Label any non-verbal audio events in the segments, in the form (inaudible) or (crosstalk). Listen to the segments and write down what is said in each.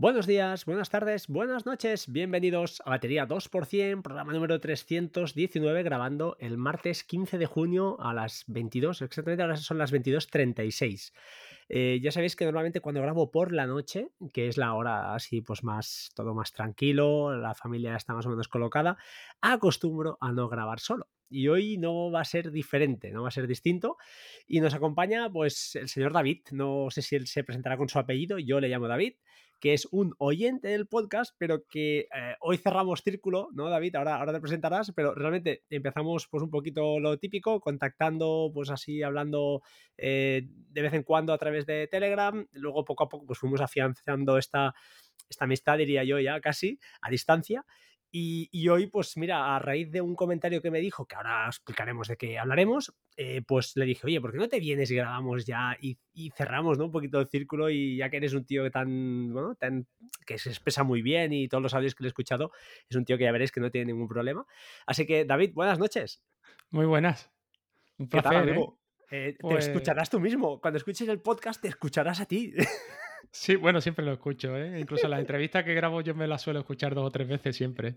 Buenos días, buenas tardes, buenas noches, bienvenidos a Batería 2%, programa número 319, grabando el martes 15 de junio a las 22, exactamente ahora son las 22.36. Eh, ya sabéis que normalmente cuando grabo por la noche, que es la hora así pues más, todo más tranquilo, la familia está más o menos colocada, acostumbro a no grabar solo. Y hoy no va a ser diferente, no va a ser distinto. Y nos acompaña pues el señor David, no sé si él se presentará con su apellido, yo le llamo David que es un oyente del podcast, pero que eh, hoy cerramos círculo, ¿no, David? Ahora, ahora te presentarás, pero realmente empezamos pues un poquito lo típico, contactando, pues así, hablando eh, de vez en cuando a través de Telegram, luego poco a poco pues fuimos afianzando esta, esta amistad, diría yo ya casi, a distancia, y, hoy, pues mira, a raíz de un comentario que me dijo, que ahora explicaremos de qué hablaremos, eh, pues le dije, oye, ¿por qué no te vienes y grabamos ya y, cerramos ¿no? un poquito el círculo? Y ya que eres un tío tan, bueno, tan, que se expresa muy bien y todos los audios que le he escuchado, es un tío que ya veréis que no tiene ningún problema. Así que, David, buenas noches. Muy buenas. Un placer, ¿eh? Eh, Te pues escucharás tú mismo. Cuando escuches el podcast, te escucharás a ti. (laughs) Sí, bueno, siempre lo escucho, ¿eh? Incluso las entrevistas que grabo yo me las suelo escuchar dos o tres veces siempre.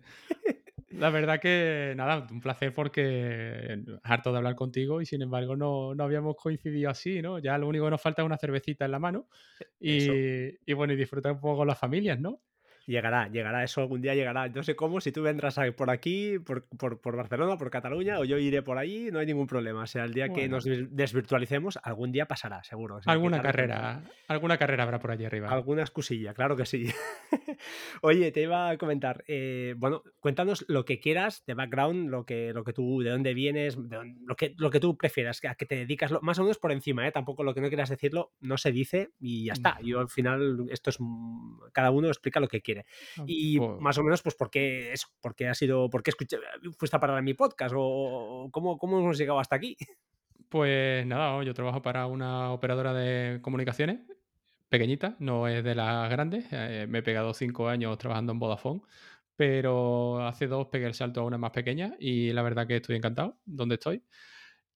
La verdad que, nada, un placer porque harto de hablar contigo y sin embargo no, no habíamos coincidido así, ¿no? Ya lo único que nos falta es una cervecita en la mano y, y bueno, y disfrutar un poco con las familias, ¿no? Llegará, llegará, eso algún día llegará. No sé cómo, si tú vendrás por aquí, por, por, Barcelona, por Cataluña, o yo iré por ahí, no hay ningún problema. O sea, el día que nos desvirtualicemos, algún día pasará, seguro. alguna carrera, alguna carrera habrá por allí arriba. Alguna excusilla, claro que sí. (laughs) Oye, te iba a comentar, eh, bueno, cuéntanos lo que quieras de background, lo que, lo que tú, de dónde vienes, lo, que, lo que tú prefieras, a que te dedicas, más o menos por encima, ¿eh? Tampoco lo que no quieras decirlo no se dice y ya está. Yo al final, esto es, cada uno explica lo que quiere. Ah, y más o menos, pues, ¿por qué eso? ¿Por qué ha sido, por qué escuché, fuiste a parar en mi podcast? ¿O cómo, cómo hemos llegado hasta aquí? Pues nada, yo trabajo para una operadora de comunicaciones pequeñita, no es de las grandes. Eh, me he pegado cinco años trabajando en Vodafone, pero hace dos pegué el salto a una más pequeña y la verdad que estoy encantado donde estoy.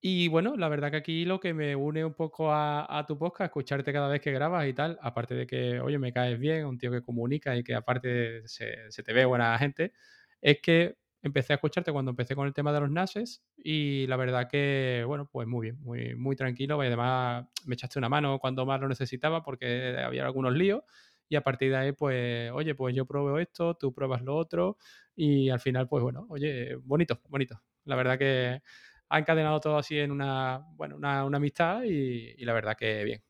Y bueno, la verdad que aquí lo que me une un poco a, tu podcast, escucharte cada vez que grabas y tal, aparte de que, oye, me caes bien, un tío que comunica y que aparte se, te ve buena gente, es que empecé a escucharte cuando empecé con el tema de los NASes y la verdad que, bueno, pues muy bien, muy, muy tranquilo y además me echaste una mano cuando más lo necesitaba porque había algunos líos y a partir de ahí, pues, oye, pues yo pruebo esto, tú pruebas lo otro y al final, pues bueno, oye, bonito, bonito. La verdad que ha encadenado todo así en una, bueno, una, amistad y, la verdad que bien.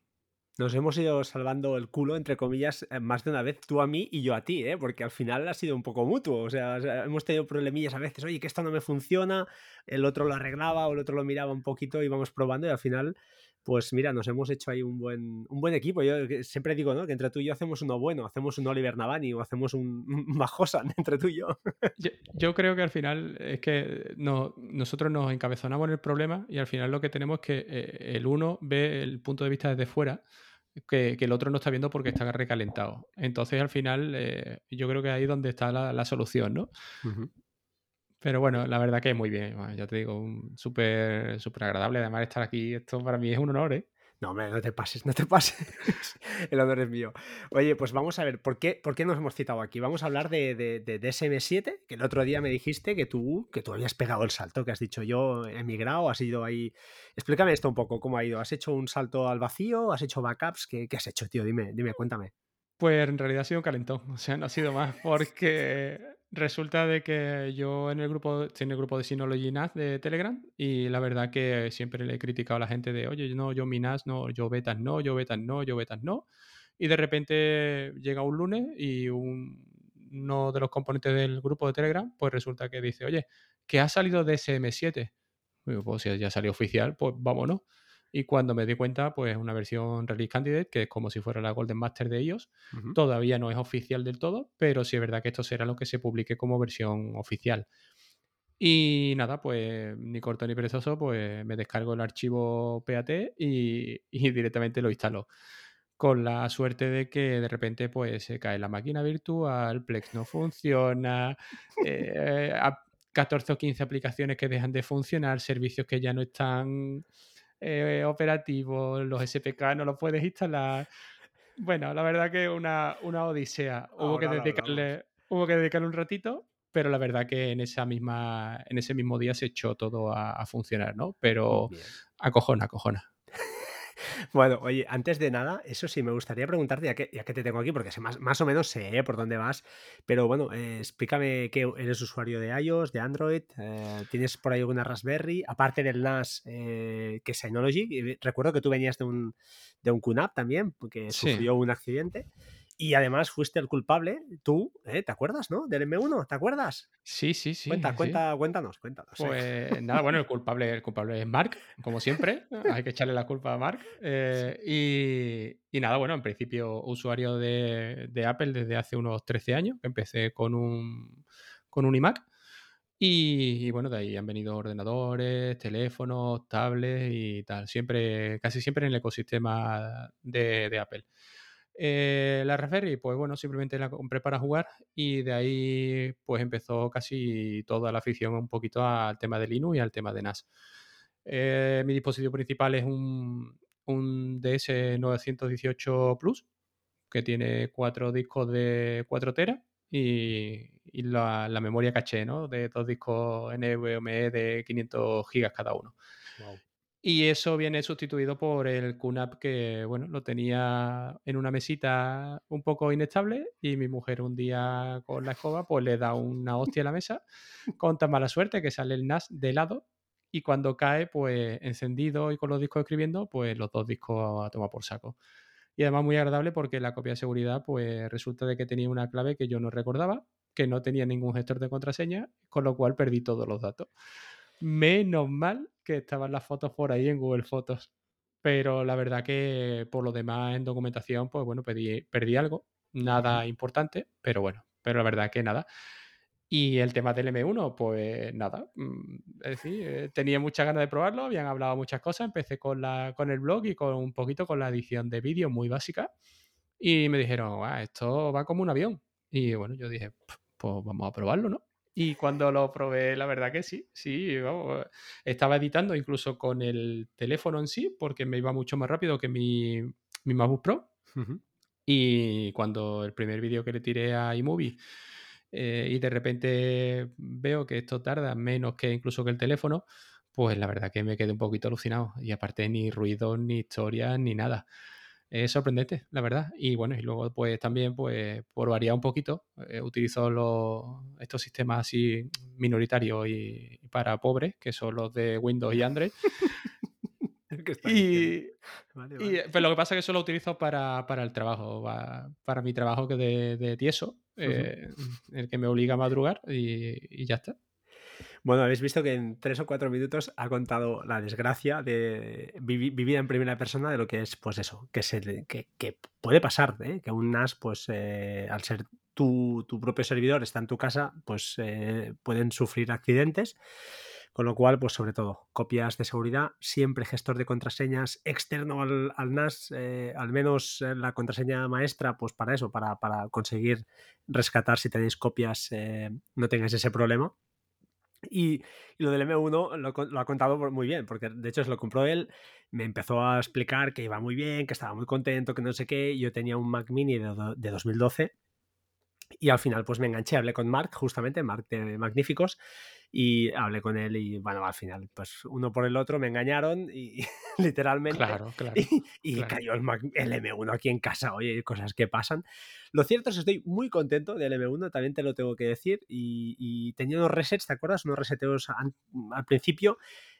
Nos hemos ido salvando el culo, entre comillas, eh, más de una vez, tú a mí y yo a ti, ¿eh? porque al final ha sido un poco mutuo. O sea, hemos tenido problemillas a veces, oye, que esto no me funciona, el otro lo arreglaba o el otro lo miraba un poquito, y íbamos probando y al final pues mira, nos hemos hecho ahí un buen, un buen equipo. Yo siempre digo, ¿no? Que entre tú y yo hacemos uno bueno, hacemos un Oliver Navani o hacemos un, (laughs) Majosan entre tú y yo. yo. creo que al final es que no, nosotros nos encabezonamos en el problema y al final lo que tenemos es que eh, el uno ve el punto de vista desde fuera. Que, el otro no está viendo porque está recalentado. Entonces, al final, eh, yo creo que ahí es donde está la, solución, ¿no? Pero bueno, la verdad que muy bien. ya te digo, súper súper agradable. Además, estar aquí, esto para mí es un honor, ¿eh? No, hombre, no te pases, no te pases. (laughs) El honor es mío. Oye, pues vamos a ver, ¿por qué, por qué nos hemos citado aquí? Vamos a hablar de, de, DSM7, que el otro día me dijiste que tú, que tú habías pegado el salto, que has dicho yo he emigrado, has ido ahí. Explícame esto un poco, ¿cómo ha ido? ¿Has hecho un salto al vacío? ¿Has hecho backups? ¿Qué, qué has hecho, tío? Dime, dime, cuéntame. Pues en realidad ha sido un calentón, (laughs) o sea, no ha sido más, porque Resulta de que yo en el grupo, en el grupo de Synology NAS de Telegram y la verdad que siempre le he criticado a la gente de, oye, no, yo mi NAS no, yo betas no, yo betas no, yo betas no. Y de repente llega un lunes y uno de los componentes del grupo de Telegram, pues resulta que dice, oye, que ha salido de SM7. pues si ya salió oficial, pues vámonos. Y cuando me di cuenta, pues una versión Release Candidate, que es como si fuera la Golden Master de ellos, todavía no es oficial del todo, pero sí es verdad que esto será lo que se publique como versión oficial. Y nada, pues ni corto ni perezoso, pues me descargo el archivo PAT (laughs) y, directamente lo instalo. Con la suerte de que de repente pues se cae la máquina virtual, Plex no funciona, 14 (laughs) eh, o 15 aplicaciones que dejan de funcionar, servicios que ya no están eh, operativos, los SPK no los puedes instalar. Bueno, la verdad que una, una odisea. Hubo que, dedicarle, hubo que dedicarle un ratito, pero la verdad que en esa misma, en ese mismo día se echó todo a, funcionar, ¿no? Pero acojona, acojona. Bueno, oye, antes de nada, eso sí, me gustaría preguntarte, ya que, ya que te tengo aquí, porque más, más o menos sé ¿eh? por dónde vas, pero bueno, eh, explícame que eres usuario de iOS, de Android, eh, ¿tienes por ahí alguna Raspberry? Aparte del NAS, que es Synology, recuerdo que tú venías de un, de un QNAP también, porque sufrió un accidente. Y además fuiste el culpable, tú, ¿eh? ¿te acuerdas, no? Del M1, ¿te acuerdas? Sí, sí, sí. Cuenta, cuenta, cuéntanos, cuéntanos. Pues nada, bueno, el culpable, el culpable es Mark, como siempre. Hay que echarle la culpa a Mark. Eh, y, nada, bueno, en principio usuario de, Apple desde hace unos 13 años. Empecé con un, con un iMac. Y, bueno, de ahí han venido ordenadores, teléfonos, tablets y tal. Siempre, casi siempre en el ecosistema de, de Apple. Eh, la Raspberry, pues bueno, simplemente la compré para jugar y de ahí pues empezó casi toda la afición un poquito al tema de Linux y al tema de NAS. Eh, mi dispositivo principal es un, un DS918 Plus que tiene cuatro discos de 4 teras y, la, memoria caché, ¿no? De dos discos NVMe de 500 gigas cada uno. Y eso viene sustituido por el QNAP que, bueno, lo tenía en una mesita un poco inestable y mi mujer un día con la escoba pues le da una hostia a la mesa con tan mala suerte que sale el NAS de lado y cuando cae pues encendido y con los discos escribiendo pues los dos discos a tomar por saco. Y además muy agradable porque la copia de seguridad pues resulta de que tenía una clave que yo no recordaba, que no tenía ningún gestor de contraseña, con lo cual perdí todos los datos. Menos mal que estaban las fotos por ahí en Google Fotos. Pero la verdad que por lo demás en documentación, pues bueno, perdí algo. Nada importante, pero bueno, pero la verdad que nada. Y el tema del M1, pues nada. Mm, es decir, eh, tenía muchas ganas de probarlo, habían hablado muchas cosas. Empecé con, la, con el blog y con un poquito con la edición de vídeo muy básica. Y me dijeron, ah, esto va como un avión. Y bueno, yo dije, pues vamos a probarlo, ¿no? Y cuando lo probé, la verdad que sí, sí, vamos, estaba editando incluso con el teléfono en sí, porque me iba mucho más rápido que mi, mi MacBook Pro. Y cuando el primer vídeo que le tiré a iMovie eh, y de repente veo que esto tarda menos que incluso que el teléfono, pues la verdad que me quedé un poquito alucinado. Y aparte ni ruido, ni historias, ni nada es sorprendente, la verdad. Y bueno, y luego pues también, pues por variar un poquito, eh, utilizo los, estos sistemas así minoritarios y, para pobres, que son los de Windows y Android. (laughs) y, Pero lo que pasa es que eso lo utilizo para, el trabajo, para, mi trabajo que de, de tieso, eh, el que me obliga a madrugar y ya está. Bueno, habéis visto que en tres o cuatro minutos ha contado la desgracia de vivir en primera persona de lo que es, pues eso, que, se, que, puede pasar, ¿eh? que un NAS, pues eh, al ser tu, propio servidor, está en tu casa, pues eh, pueden sufrir accidentes. Con lo cual, pues sobre todo, copias de seguridad, siempre gestor de contraseñas externo al, NAS, al menos la contraseña maestra, pues para eso, para, para conseguir rescatar si tenéis copias, no tengáis ese problema. Y, lo del M1 lo, ha contado muy bien, porque de hecho se lo compró él, me empezó a explicar que iba muy bien, que estaba muy contento, que no sé qué. Yo tenía un Mac Mini de, de 2012 y al final pues me enganché, hablé con Mark, justamente, Mark de Magníficos, y hablé con él y bueno, al final pues uno por el otro me engañaron y (laughs) literalmente claro, (laughs) claro, y, cayó el, M1 aquí en casa, oye, cosas que pasan. Lo cierto es que estoy muy contento del M1, también te lo tengo que decir, y, tenía unos resets, ¿te acuerdas? Unos reseteos al principio.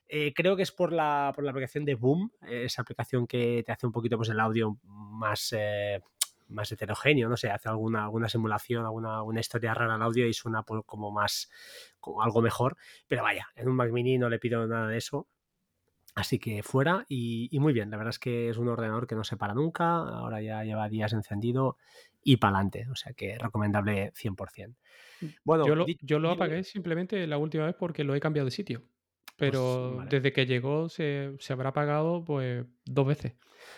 Eh, creo que es por la, por la aplicación de Boom, esa aplicación que te hace un poquito pues, el audio más, eh, más heterogéneo, no sé, hace alguna, alguna simulación, alguna una historia rara al audio y suena como más, como algo mejor. Pero vaya, en un Mac Mini no le pido nada de eso. Así que fuera y, muy bien, la verdad es que es un ordenador que no se para nunca, ahora ya lleva días encendido y para adelante, o sea que recomendable 100%. Mm, bueno, yo lo, yo lo apagué simplemente la última vez porque lo he cambiado de sitio, pues pero desde que llegó se, se habrá apagado pues dos veces.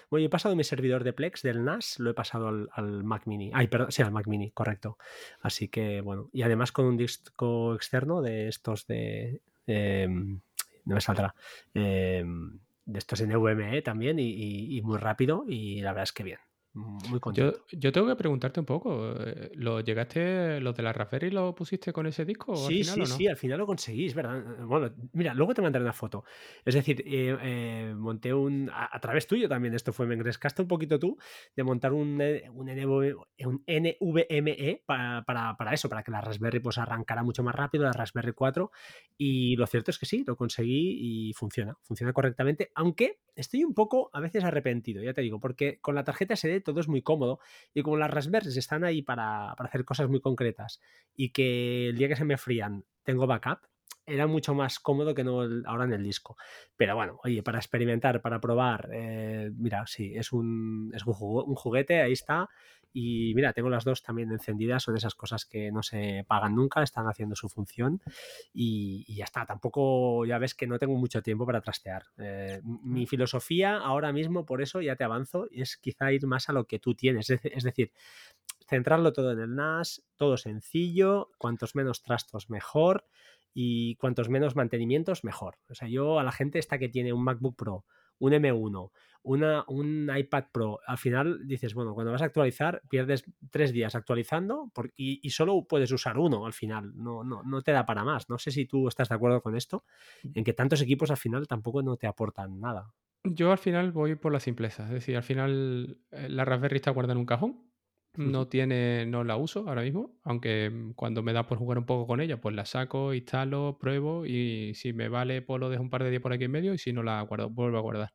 Bueno, he pasado mi servidor de Plex del NAS, lo he pasado al, Mac Mini. Ay, perdón, sí, al Mac Mini, correcto. Así que, bueno, y además con un disco externo de estos de... Em, no me saldrá. Em, de estos NVMe también y, muy rápido y la verdad es que bien. Muy contento. Yo, tengo que preguntarte un poco, eh, ¿lo llegaste, los de la Raspberry lo pusiste con ese disco sí, al final sí, o no? sí, al final lo conseguís, ¿verdad? Bueno, mira, luego te mandaré una foto. Es decir, eh, eh, monté un, a, través tuyo también, esto fue, me engrescaste un poquito tú, de montar un, un, un NVMe para, para, para, eso, para que la Raspberry pues arrancara mucho más rápido, la Raspberry 4, y lo cierto es que sí, lo conseguí y funciona, funciona correctamente, aunque estoy un poco a veces arrepentido, ya te digo, porque con la tarjeta SD todo es muy cómodo y como las Raspberries están ahí para, hacer cosas muy concretas y que el día que se me frían tengo backup, era mucho más cómodo que no ahora en el disco. Pero bueno, oye, para experimentar, para probar, eh, mira, sí, es un, es un juguete, ahí está. Y mira, tengo las dos también encendidas, son esas cosas que no se pagan nunca, están haciendo su función y, ya está. Tampoco, ya ves que no tengo mucho tiempo para trastear. Eh, mi filosofía ahora mismo, por eso ya te avanzo, es quizá ir más a lo que tú tienes. Es, decir, centrarlo todo en el NAS, todo sencillo, cuantos menos trastos mejor y cuantos menos mantenimientos mejor. O sea, yo a la gente esta que tiene un MacBook Pro, un M1, una, un iPad Pro, al final dices, bueno, cuando vas a actualizar, pierdes tres días actualizando y, solo puedes usar uno al final, no, no, no te da para más. No sé si tú estás de acuerdo con esto, en que tantos equipos al final tampoco no te aportan nada. Yo al final voy por la simpleza, es decir, al final eh, la Raspberry está guardada en un cajón, no tiene, no la uso ahora mismo, aunque mm, cuando me da por jugar un poco con ella, pues la saco, instalo, pruebo y si me vale, pues lo dejo un par de días por aquí en medio y si no la guardo, vuelvo a guardar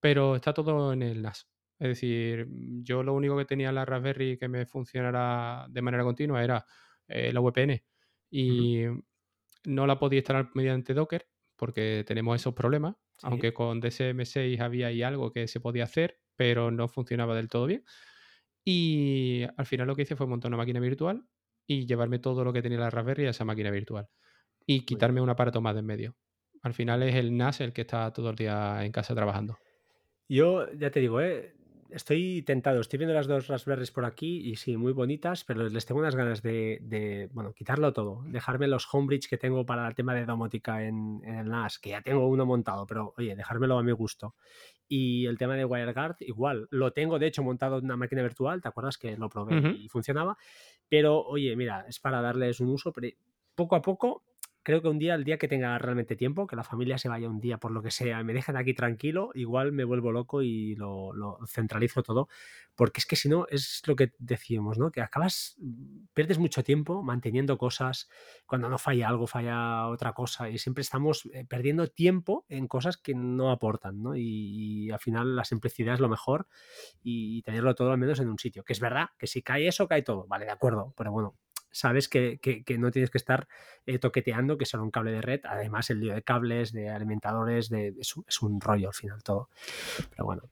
pero está todo en el NAS. Es decir, yo lo único que tenía en la Raspberry que me funcionara de manera continua era eh, la VPN y no la podía instalar mediante Docker porque tenemos esos problemas, aunque con DSM6 había ahí algo que se podía hacer, pero no funcionaba del todo bien. Y al final lo que hice fue montar una máquina virtual y llevarme todo lo que tenía la Raspberry a esa máquina virtual y quitarme un aparato más de en medio. Al final es el NAS el que está todo el día en casa trabajando. Yo ya te digo, ¿eh? Estoy tentado. Estoy viendo las dos Raspberries por aquí y sí, muy bonitas, pero les tengo unas ganas de, bueno, quitarlo todo, dejarme los homebridge que tengo para el tema de domótica en, el NAS, que ya tengo uno montado, pero oye, dejármelo a mi gusto. Y el tema de WireGuard, igual, lo tengo de hecho montado en una máquina virtual, ¿te acuerdas que lo probé y funcionaba? Pero oye, mira, es para darles un uso, pero poco a poco creo que un día, el día que tenga realmente tiempo, que la familia se vaya un día por lo que sea y me dejen aquí tranquilo, igual me vuelvo loco y lo, centralizo todo, porque es que si no, es lo que decíamos, ¿no? Que acabas, pierdes mucho tiempo manteniendo cosas, cuando no falla algo, falla otra cosa, y siempre estamos eh, perdiendo tiempo en cosas que no aportan, ¿no? Y, al final la simplicidad es lo mejor y tenerlo todo al menos en un sitio, que es verdad que si cae eso, cae todo, vale, de acuerdo, pero bueno, sabes que, no tienes que estar eh, toqueteando que solo un cable de red. Además, el lío de cables, de alimentadores, de, es, un, rollo al final todo. Pero bueno.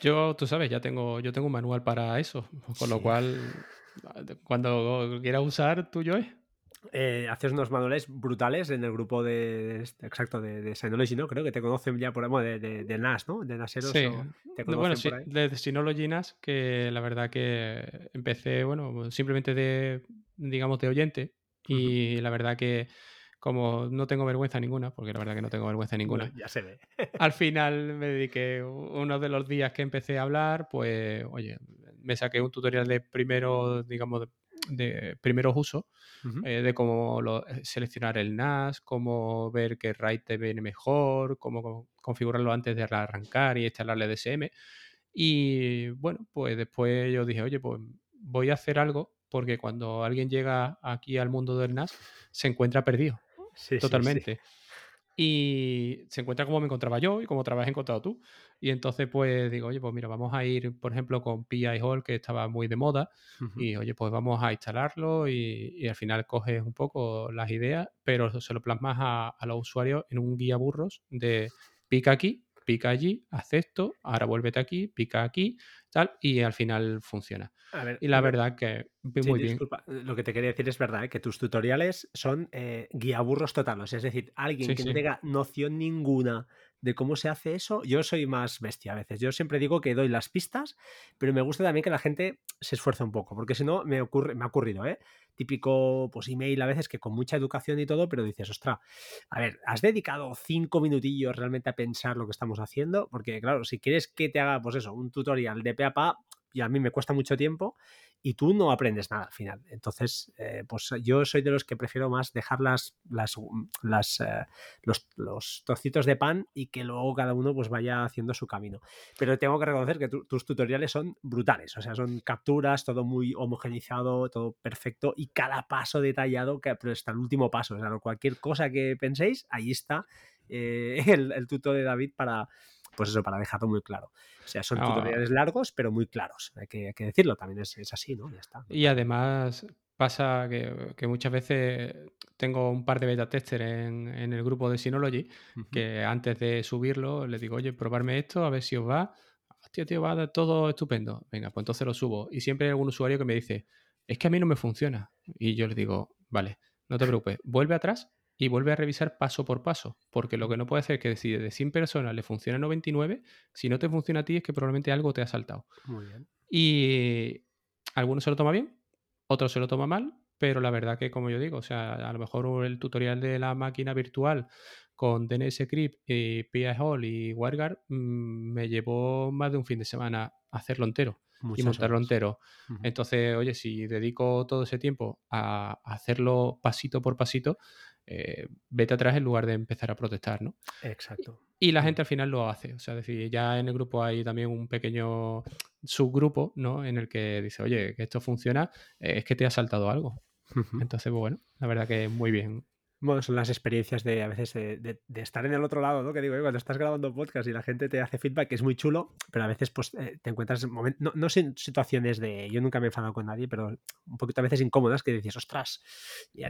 Yo, tú sabes, ya tengo, yo tengo un manual para eso, con lo cual, cuando quieras usar, tuyo es. Eh, haces unos manuales brutales en el grupo de exacto de, de Synology, ¿no? Creo que te conocen ya por bueno, de, de, NAS, ¿no? De NASeros. Sí. bueno, sí, de Synology NAS, que la verdad que empecé, bueno, simplemente de, digamos, de oyente. Y la verdad que como no tengo vergüenza ninguna, porque la verdad que no tengo vergüenza ninguna. ya se ve. al (laughs) final me dediqué uno de los días que empecé a hablar, pues, oye, me saqué un tutorial de primero, digamos, de primeros usos, eh, de cómo eh, seleccionar el NAS, cómo ver qué RAID te viene mejor, cómo configurarlo antes de arrancar y instalarle DSM. Y bueno, pues después yo dije, oye, pues voy a hacer algo porque cuando alguien llega aquí al mundo del NAS se encuentra perdido. totalmente y se encuentra como me encontraba yo y como otra vez encontrado tú. Y entonces, pues digo, oye, pues mira, vamos a ir, por ejemplo, con PI Hall, que estaba muy de moda, y oye, pues vamos a instalarlo y, al final coges un poco las ideas, pero se lo plasmas a, a los usuarios en un guía burros de pica aquí, pica allí, acepto, ahora vuélvete aquí, pica aquí, tal, y al final funciona y la verdad que muy bien. Lo que te quería decir es verdad, ¿eh? que tus tutoriales son eh, guiaburros totales. Es decir, alguien que no tenga noción ninguna de cómo se hace eso, yo soy más bestia a veces. Yo siempre digo que doy las pistas, pero me gusta también que la gente se esfuerce un poco, porque si no, me, ocurre, me ha ocurrido, ¿eh? Típico pues, email a veces que con mucha educación y todo, pero dices, ostra, a ver, ¿has dedicado cinco minutillos realmente a pensar lo que estamos haciendo? Porque, claro, si quieres que te haga, pues eso, un tutorial de pe a pa, y a mí me cuesta mucho tiempo y tú no aprendes nada al final. Entonces, eh, pues yo soy de los que prefiero más dejar las, las, las eh, los, los, trocitos de pan y que luego cada uno pues vaya haciendo su camino. Pero tengo que reconocer que tus tutoriales son brutales, o sea, son capturas, todo muy homogenizado, todo perfecto y cada paso detallado, que, pero hasta el último paso, o sea, cualquier cosa que penséis, ahí está eh, (laughs) el, el tuto de David para pues eso, para dejarlo muy claro. O sea, son tutoriales largos, pero muy claros. Hay que, decirlo, también es, así, ¿no? Ya está. Y además pasa que, muchas veces tengo un par de beta testers en, el grupo de Synology que antes de subirlo les digo, oye, probarme esto, a ver si os va. Hostia, tío, va todo estupendo. Venga, pues entonces lo subo. Y siempre hay algún usuario que me dice, es que a mí no me funciona. Y yo les digo, vale, no te preocupes, vuelve atrás y vuelve a revisar paso por paso, porque lo que no puede hacer es que si de 100 personas le funciona 99, si no te funciona a ti es que probablemente algo te ha saltado. Muy bien. Y algunos se lo toma bien, otros se lo toma mal, pero la verdad que como yo digo, o sea, a lo mejor el tutorial de la máquina virtual con DNS Crypt y PI Hall y WireGuard mm, me llevó más de un fin de semana hacerlo entero y montarlo entero. Entonces, oye, si dedico todo ese tiempo a hacerlo pasito por pasito, eh, vete atrás en lugar de empezar a protestar, ¿no? Exacto. Y la gente al final lo hace. O sea, decir, ya en el grupo hay también un pequeño subgrupo, ¿no? En el que dice, oye, que esto funciona, eh, es que te ha saltado algo. Entonces, bueno, la verdad que muy bien. Bueno, son las experiencias de a veces de, estar en el otro lado, ¿no? Que digo, cuando estás grabando podcast y la gente te hace feedback, que es muy chulo, pero a veces pues eh, te encuentras momentos, no, no situaciones de, yo nunca me he enfadado con nadie, pero un poquito a veces incómodas que dices, ostras,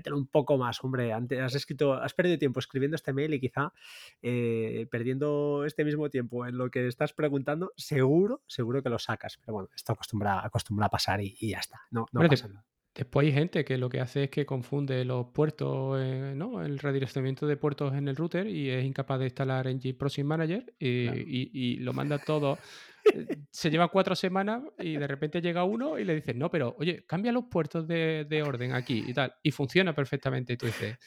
tengo un poco más, hombre, antes has escrito, has perdido tiempo escribiendo este mail y quizá eh, perdiendo este mismo tiempo en lo que estás preguntando, seguro, seguro que lo sacas, pero bueno, esto acostumbra, acostumbra a pasar y, ya está, no, no pasa nada. Después hay gente que lo que hace es que confunde los puertos, eh, ¿no? El redireccionamiento de puertos en el router y es incapaz de instalar en Proxy Manager y, lo manda todo. Eh, se lleva cuatro semanas y de repente llega uno y le dice, no, pero oye, cambia los puertos de, orden aquí y tal. Y funciona perfectamente. Y tú dices,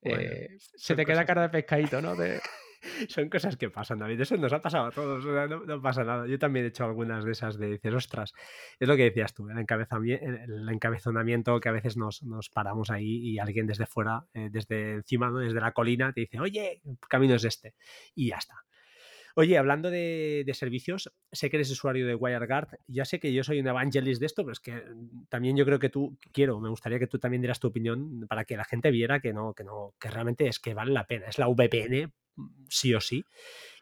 eh, se te queda cara de pescadito, ¿no? De, (laughs) son cosas que pasan, David. Eso nos ha pasado a todos. no, pasa nada. Yo también he hecho algunas de esas de dices, ostras, es lo que decías tú, el, el encabezonamiento que a veces nos, paramos ahí y alguien desde fuera, eh, desde encima, desde la colina, te dice, oye, el camino es este. Y ya está. Oye, hablando de, servicios, sé que eres usuario de WireGuard. Ya sé que yo soy un evangelist de esto, pero es que mm, también yo creo que tú quiero, me gustaría que tú también dieras tu opinión para que la gente viera que no, que no, que realmente es que vale la pena. Es la VPN sí o sí.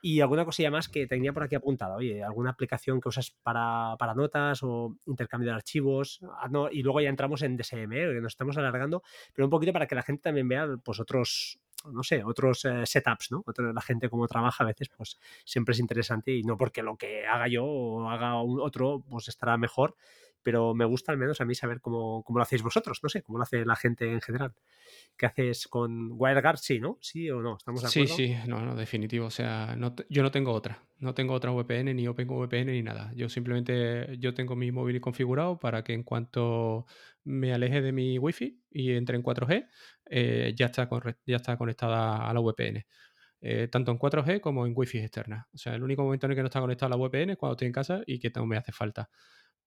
Y alguna cosilla más que tenía por aquí apuntada. Oye, alguna aplicación que usas para, notas o intercambio de archivos. Ah, no, y luego ya entramos en DSM, ¿eh? que nos estamos alargando, pero un poquito para que la gente también vea pues otros, no sé, otros eh, setups, ¿no? la gente cómo trabaja a veces, pues siempre es interesante y no porque lo que haga yo o haga un otro, pues estará mejor, pero me gusta al menos a mí saber cómo, cómo, lo hacéis vosotros, no sé, cómo lo hace la gente en general. ¿Qué haces con WireGuard? Sí, ¿no? ¿Sí o no? ¿Estamos de acuerdo? Sí, sí, no, no, definitivo. O sea, yo no tengo otra. No tengo otra VPN, ni OpenVPN, ni nada. Yo simplemente yo tengo mi móvil configurado para que en cuanto me aleje de mi Wi-Fi y entre en 4G, eh, ya, está ya está conectada a la VPN. Eh, tanto en 4G como en Wi-Fi externa. O sea, el único momento en el que no está conectada a la VPN es cuando estoy en casa y que no me hace falta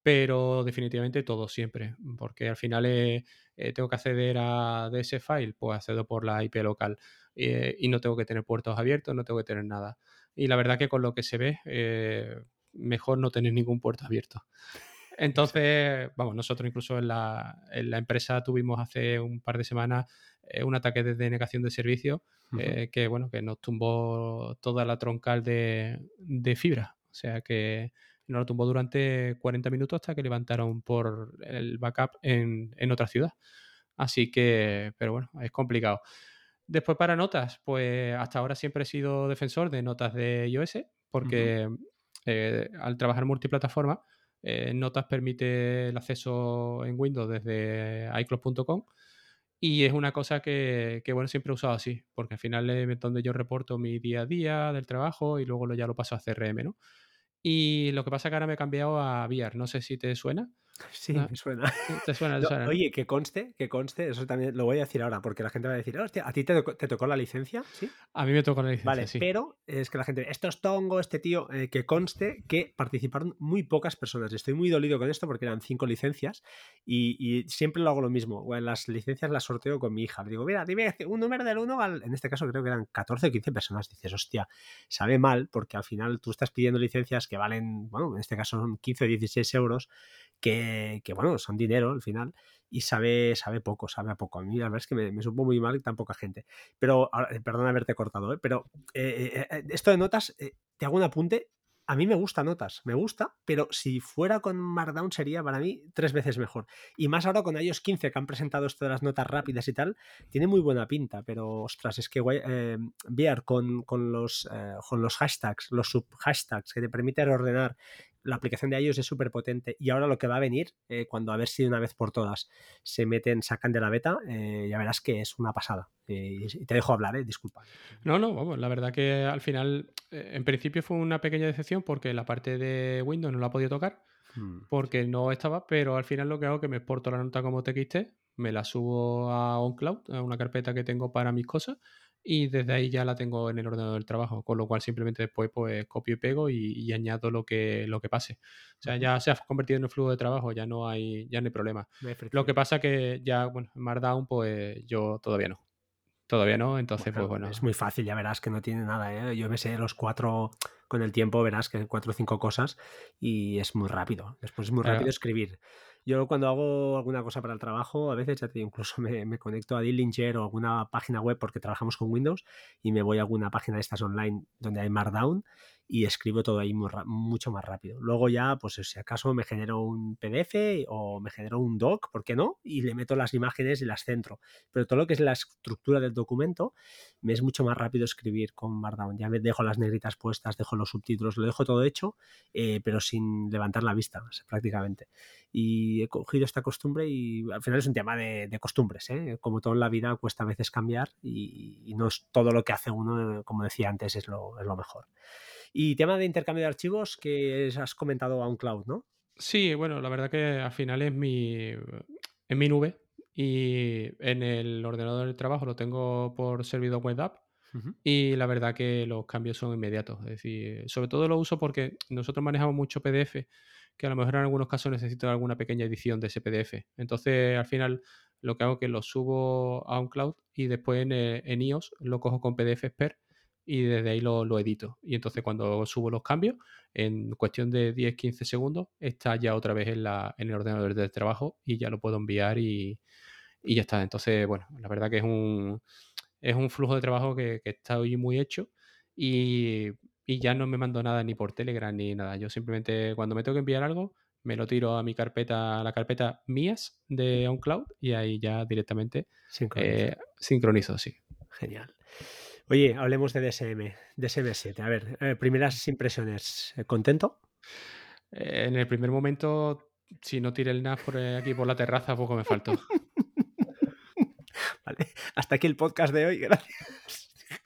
pero definitivamente todo siempre, porque al final eh, eh, tengo que acceder a ese file, pues accedo por la IP local eh, y no tengo que tener puertos abiertos, no tengo que tener nada. Y la verdad que con lo que se ve, mejor no tener ningún puerto abierto. Entonces, vamos, nosotros incluso en la, en la empresa tuvimos hace un par de semanas un ataque de denegación de servicio que, bueno, que nos tumbó toda la troncal de, de fibra. O sea que no lo tumbó durante 40 minutos hasta que levantaron por el backup en, otra ciudad. Así que, pero bueno, es complicado. Después para notas, pues hasta ahora siempre he sido defensor de notas de iOS, porque eh, al trabajar multiplataforma, eh, Notas permite el acceso en Windows desde iCloud.com y es una cosa que, bueno, siempre he usado así, porque al final es donde yo reporto mi día a día del trabajo y luego ya lo paso a CRM, ¿no? Y lo que pasa es que ahora me he cambiado a VR. No sé si te suena. Sí, Ah, me suena. (laughs) ¿Te suena? ¿Te No, suena, no? oye, que conste, que conste, eso también lo voy a decir ahora, porque la gente va a decir, hostia, ¿a ti te tocó, te tocó la licencia? ¿Sí? A mí me tocó la licencia, Vale, sí. pero es que la gente, esto es tongo, este tío, eh, que conste que participaron muy pocas personas. Estoy muy dolido con esto porque eran cinco licencias y, y siempre lo hago lo mismo. Bueno, las licencias las sorteo con mi hija. Le digo, mira, dime un número del 1 al. En este caso creo que eran 14 o 15 personas. Dices, hostia, sabe mal porque al final tú estás pidiendo licencias que valen, bueno, en este caso son 15 o 16 euros, que, que bueno, son dinero al final y sabe, sabe poco, sabe a poco. A mí la verdad es que me, supo muy mal tan poca gente. Pero, eh, perdón haberte cortado, ¿eh? pero eh, eh, eh, esto de notas, eh, te hago un apunte. A mí me gusta notas, me gusta, pero si fuera con Markdown sería para mí tres veces mejor. Y más ahora con iOS 15 que han presentado esto de las notas rápidas y tal, tiene muy buena pinta, pero ostras, es que eh, Bear con, con, eh, con los hashtags, los subhashtags que te permiten ordenar la aplicación de iOS es súper potente y ahora lo que va a venir, eh, cuando a ver si de una vez por todas se meten, sacan de la beta, eh, ya verás que es una pasada. Eh, y te dejo hablar, disculpa. No, no, vamos, la verdad que al final, en principio fue una pequeña decepción porque la parte de Windows no la ha podido tocar Hmm. porque no estaba, pero al final lo que hago es que me exporto la nota como TXT, me la subo a OnCloud, a una carpeta que tengo para mis cosas y desde ahí ya la tengo en el ordenador del trabajo, con lo cual simplemente después pues copio y pego y, y añado lo que, lo que pase. O sea, ya se ha convertido en un flujo de trabajo, ya no hay, ya no hay problema. No hay Lo que pasa que ya, bueno, Markdown pues yo todavía no. Todavía no, entonces bueno, pues bueno. Es muy fácil, ya verás que no tiene nada, ¿eh? Yo me sé los cuatro, con el tiempo verás que cuatro o cinco cosas y es muy rápido. Después es muy Claro. rápido escribir. Yo cuando hago alguna cosa para el trabajo, a veces ya te incluso (laughs) me, me conecto a Dillinger o alguna página web porque trabajamos con Windows y me voy a alguna página de estas online donde hay Markdown y escribo todo ahí muy mucho más rápido. Luego ya, pues si acaso me genero un PDF o me genero un doc, ¿por qué no? Y le meto las imágenes y las centro. Pero todo lo que es la estructura del documento, me es mucho más rápido escribir con Markdown. Ya me dejo las negritas puestas, dejo los subtítulos, lo dejo todo hecho, eh, pero sin levantar la vista, prácticamente. Y he cogido esta costumbre y al final es un tema de, de costumbres, ¿eh? Como todo en la vida cuesta a veces cambiar y, y, no es todo lo que hace uno, como decía antes, es lo, es lo mejor. Y tema de intercambio de archivos que has comentado a un cloud, ¿no? Sí, bueno, la verdad que al final es mi, en mi nube y en el ordenador del trabajo lo tengo por servidor web app uh -huh. y la verdad que los cambios son inmediatos. Es decir, sobre todo lo uso porque nosotros manejamos mucho PDF que a lo mejor en algunos casos necesito alguna pequeña edición de ese PDF. Entonces, al final, lo que hago es que lo subo a un cloud y después en, eh, en iOS lo cojo con PDF Expert y desde ahí lo, lo, edito. Y entonces cuando subo los cambios, en cuestión de 10-15 segundos, está ya otra vez en, la, en, el ordenador del trabajo y ya lo puedo enviar y, y, ya está. Entonces, bueno, la verdad que es un, es un flujo de trabajo que, que está hoy muy hecho y, y, ya no me mando nada ni por Telegram ni nada. Yo simplemente cuando me tengo que enviar algo, me lo tiro a mi carpeta, a la carpeta mías de OnCloud y ahí ya directamente sincronizo, eh, sincronizo sí. Genial. Oye, hablemos de DSM, DSM7. A ver, eh, primeras impresiones. ¿Contento? Eh, en el primer momento, si no tiré el NAS por aquí por la terraza, poco me faltó. (laughs) vale, hasta aquí el podcast de hoy. (laughs) Gracias.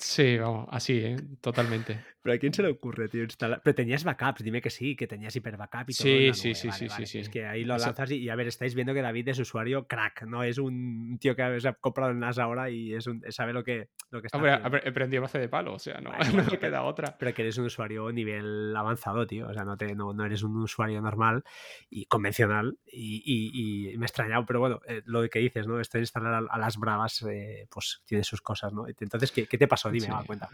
Sí, vamos, así, ¿eh? totalmente. (laughs) Pero a quién se le ocurre, tío, instalar. Pero tenías backups, dime que sí, que tenías hiper backup y todo. Sí, nube. sí, sí, vale, sí, vale. sí, sí. Es que ahí lo lanzas y, y, a ver, estáis viendo que David es usuario crack, no es un tío que se ha comprado el NAS ahora y es un, sabe lo que, lo que está Hombre, haciendo. he aprendido base de palo, o sea, no, vale, (laughs) no me queda otra. Pero que eres un usuario nivel avanzado, tío. O sea, no, te, no, no eres un usuario normal y convencional y, y, y me he extrañado, pero bueno, eh, lo que dices, ¿no? Esto de instalar a, a las bravas, eh, pues tiene sus cosas, ¿no? Entonces, ¿qué, qué te pasó? Dime, Sí. va, cuenta.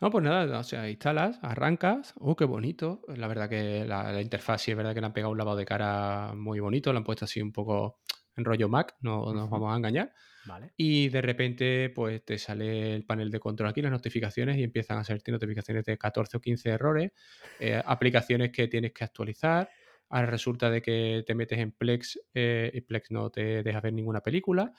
No, pues nada, o sea, instalas, arrancas, oh, qué bonito. La verdad que la, la, interfaz sí es verdad que le han pegado un lavado de cara muy bonito, le han puesto así un poco en rollo Mac, no nos vamos a engañar. Vale. Y de repente, pues te sale el panel de control aquí, las notificaciones, y empiezan a salirte notificaciones de 14 o 15 errores, eh, aplicaciones que tienes que actualizar. Ahora resulta de que te metes en Plex eh, y Plex no te deja ver ninguna película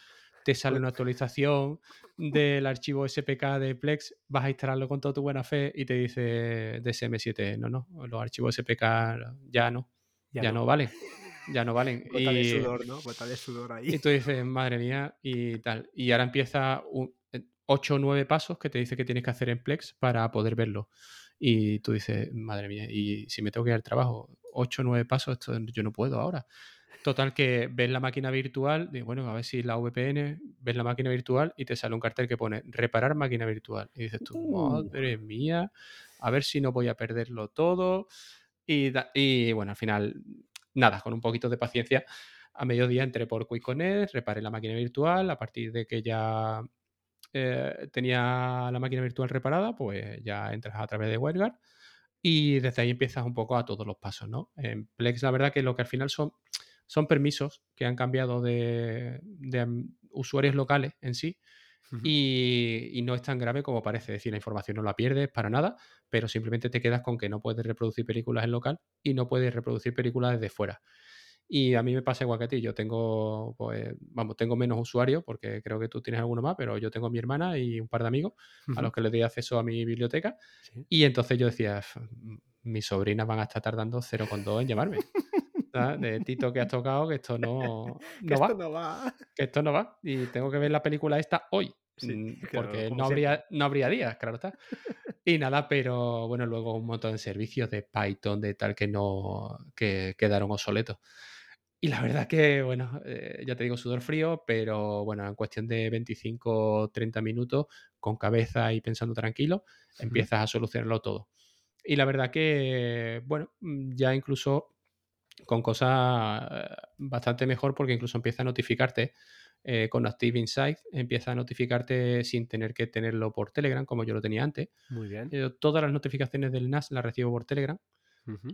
te sale una actualización del archivo SPK de Plex, vas a instalarlo con toda tu buena fe y te dice DSM7, no, no, los archivos SPK ya no, ya, ya no. no. valen, ya no valen. (laughs) Bota y, de sudor, ¿no? Bota de sudor ahí. Y tú dices, madre mía, y tal. Y ahora empieza un, 8 o 9 pasos que te dice que tienes que hacer en Plex para poder verlo. Y tú dices, madre mía, y si me tengo que ir al trabajo, 8 o 9 pasos, esto yo no puedo ahora. Total que ves la máquina virtual, de bueno, a ver si la VPN, ves la máquina virtual y te sale un cartel que pone reparar máquina virtual. Y dices tú, Uh. madre mía, a ver si no voy a perderlo todo. Y, da- y bueno, al final, nada, con un poquito de paciencia, a mediodía entré por Quick Connect, reparé la máquina virtual, a partir de que ya eh, tenía la máquina virtual reparada, pues ya entras a través de WebGuard y desde ahí empiezas un poco a todos los pasos, ¿no? En Plex, la verdad que lo que al final son, son permisos que han cambiado de, de, usuarios locales en sí y, y no es tan grave como parece. Es decir, la información no la pierdes para nada, pero simplemente te quedas con que no puedes reproducir películas en local y no puedes reproducir películas desde fuera. Y a mí me pasa igual que a ti. Yo tengo, pues, vamos, tengo menos usuarios porque creo que tú tienes alguno más, pero yo tengo a mi hermana y un par de amigos a los que les doy acceso a mi biblioteca. Sí. Y entonces yo decía, "F- m- mis sobrinas van a estar tardando 0,2 en llamarme. (laughs) ¿sabes? De Tito que has tocado, que esto no, (laughs) Que no esto va, no va. que esto no va. Y tengo que ver la película esta hoy. Sí, mm, claro, porque no siempre. habría, no habría días, claro está. (laughs) Y nada, pero bueno, luego un montón de servicios de Python, de tal que no, que quedaron obsoletos. Y la verdad que, bueno, eh, ya te digo, sudor frío, pero bueno, en cuestión de 25 o 30 minutos, con cabeza y pensando tranquilo, empiezas a solucionarlo todo. Y la verdad que, bueno, mm, ya incluso con cosas eh, bastante mejor porque incluso empieza a notificarte eh, con Active Insight, empieza a notificarte sin tener que tenerlo por Telegram, como yo lo tenía antes. Muy bien. Eh, todas las notificaciones del NAS las recibo por Telegram.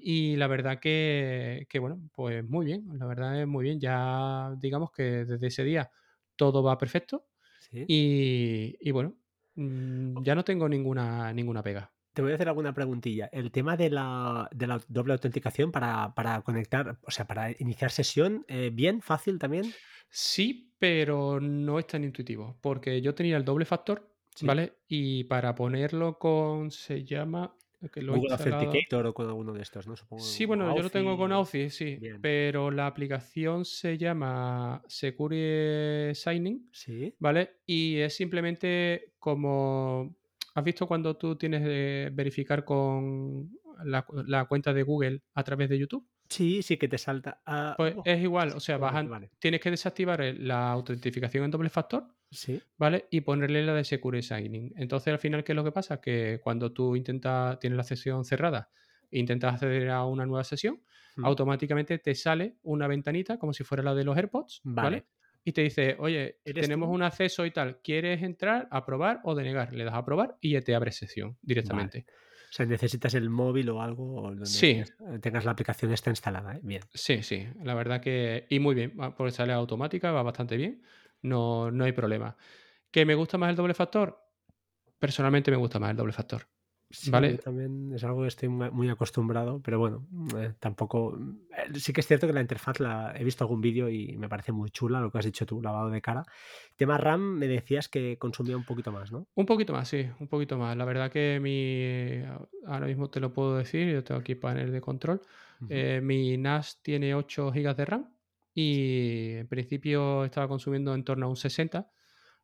Y la verdad que, que, bueno, pues muy bien, la verdad es muy bien. Ya digamos que desde ese día todo va perfecto Sí. y, y bueno, mm, ya no tengo ninguna, ninguna pega. Te voy a hacer alguna preguntilla. El tema de la, de la doble autenticación para, para conectar, o sea, para iniciar sesión, eh, bien, fácil también. Sí, pero no es tan intuitivo, porque yo tenía el doble factor, Sí. ¿vale? Y para ponerlo con, se llama, que lo he Google Authenticator o con alguno de estos, ¿no? Supongo. Sí, bueno, yo lo tengo con Authy. Authy, sí, Bien. pero la aplicación se llama Secure Signing, Sí. ¿vale? Y es simplemente como, ¿has visto cuando tú tienes que verificar con la, la cuenta de Google a través de YouTube? Sí, sí que te salta. Ah, Pues oh, es igual, o sea, vale, a- vale. tienes que desactivar la autentificación en doble factor, Sí. ¿vale? Y ponerle la de Secure Signing. Entonces, al final, ¿qué es lo que pasa? Que cuando tú intentas, tienes la sesión cerrada intentas acceder a una nueva sesión, Mm. automáticamente te sale una ventanita como si fuera la de los AirPods, ¿vale? Vale. Y te dice, oye, ¿Eres tenemos tú? un acceso y tal, ¿quieres entrar, aprobar o denegar? Le das a aprobar y ya te abre sesión directamente. O sea, necesitas el móvil o algo donde Sí. tengas, tengas la aplicación esta instalada. ¿eh? Bien. Sí, sí, la verdad que... Y muy bien, porque sale automática, va bastante bien, no, no hay problema. ¿Que me gusta más el doble factor? Personalmente me gusta más el doble factor. Sí, Vale. también es algo que estoy mu- muy acostumbrado, pero bueno, eh, tampoco. eh, Sí que es cierto que la interfaz la he visto algún vídeo y me parece muy chula lo que has dicho tú, lavado de cara. Tema RAM, me decías que consumía un poquito más, ¿no? Un poquito más, sí, un poquito más. La verdad que mi... Ahora mismo te lo puedo decir, yo tengo aquí panel de control. Eh, mi NAS tiene 8 GB de RAM y en principio estaba consumiendo en torno a un 60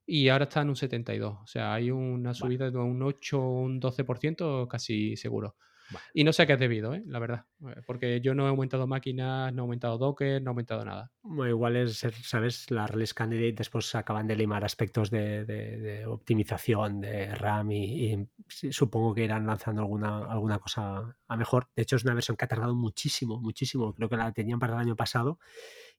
y ahora está en un 72. O sea, hay una subida de un 8 o un 12% casi seguro. Bueno. Y no sé a qué es debido, ¿eh? la verdad. eh, Porque yo no he aumentado máquinas, no he aumentado Docker, no he aumentado nada. Bueno, igual es, ¿sabes? La release candidate después acaban de limar aspectos de, de- de optimización de RAM y, y supongo que irán lanzando alguna, alguna cosa a mejor. De hecho, es una versión que ha tardado muchísimo, muchísimo. Creo que la tenían para el año pasado.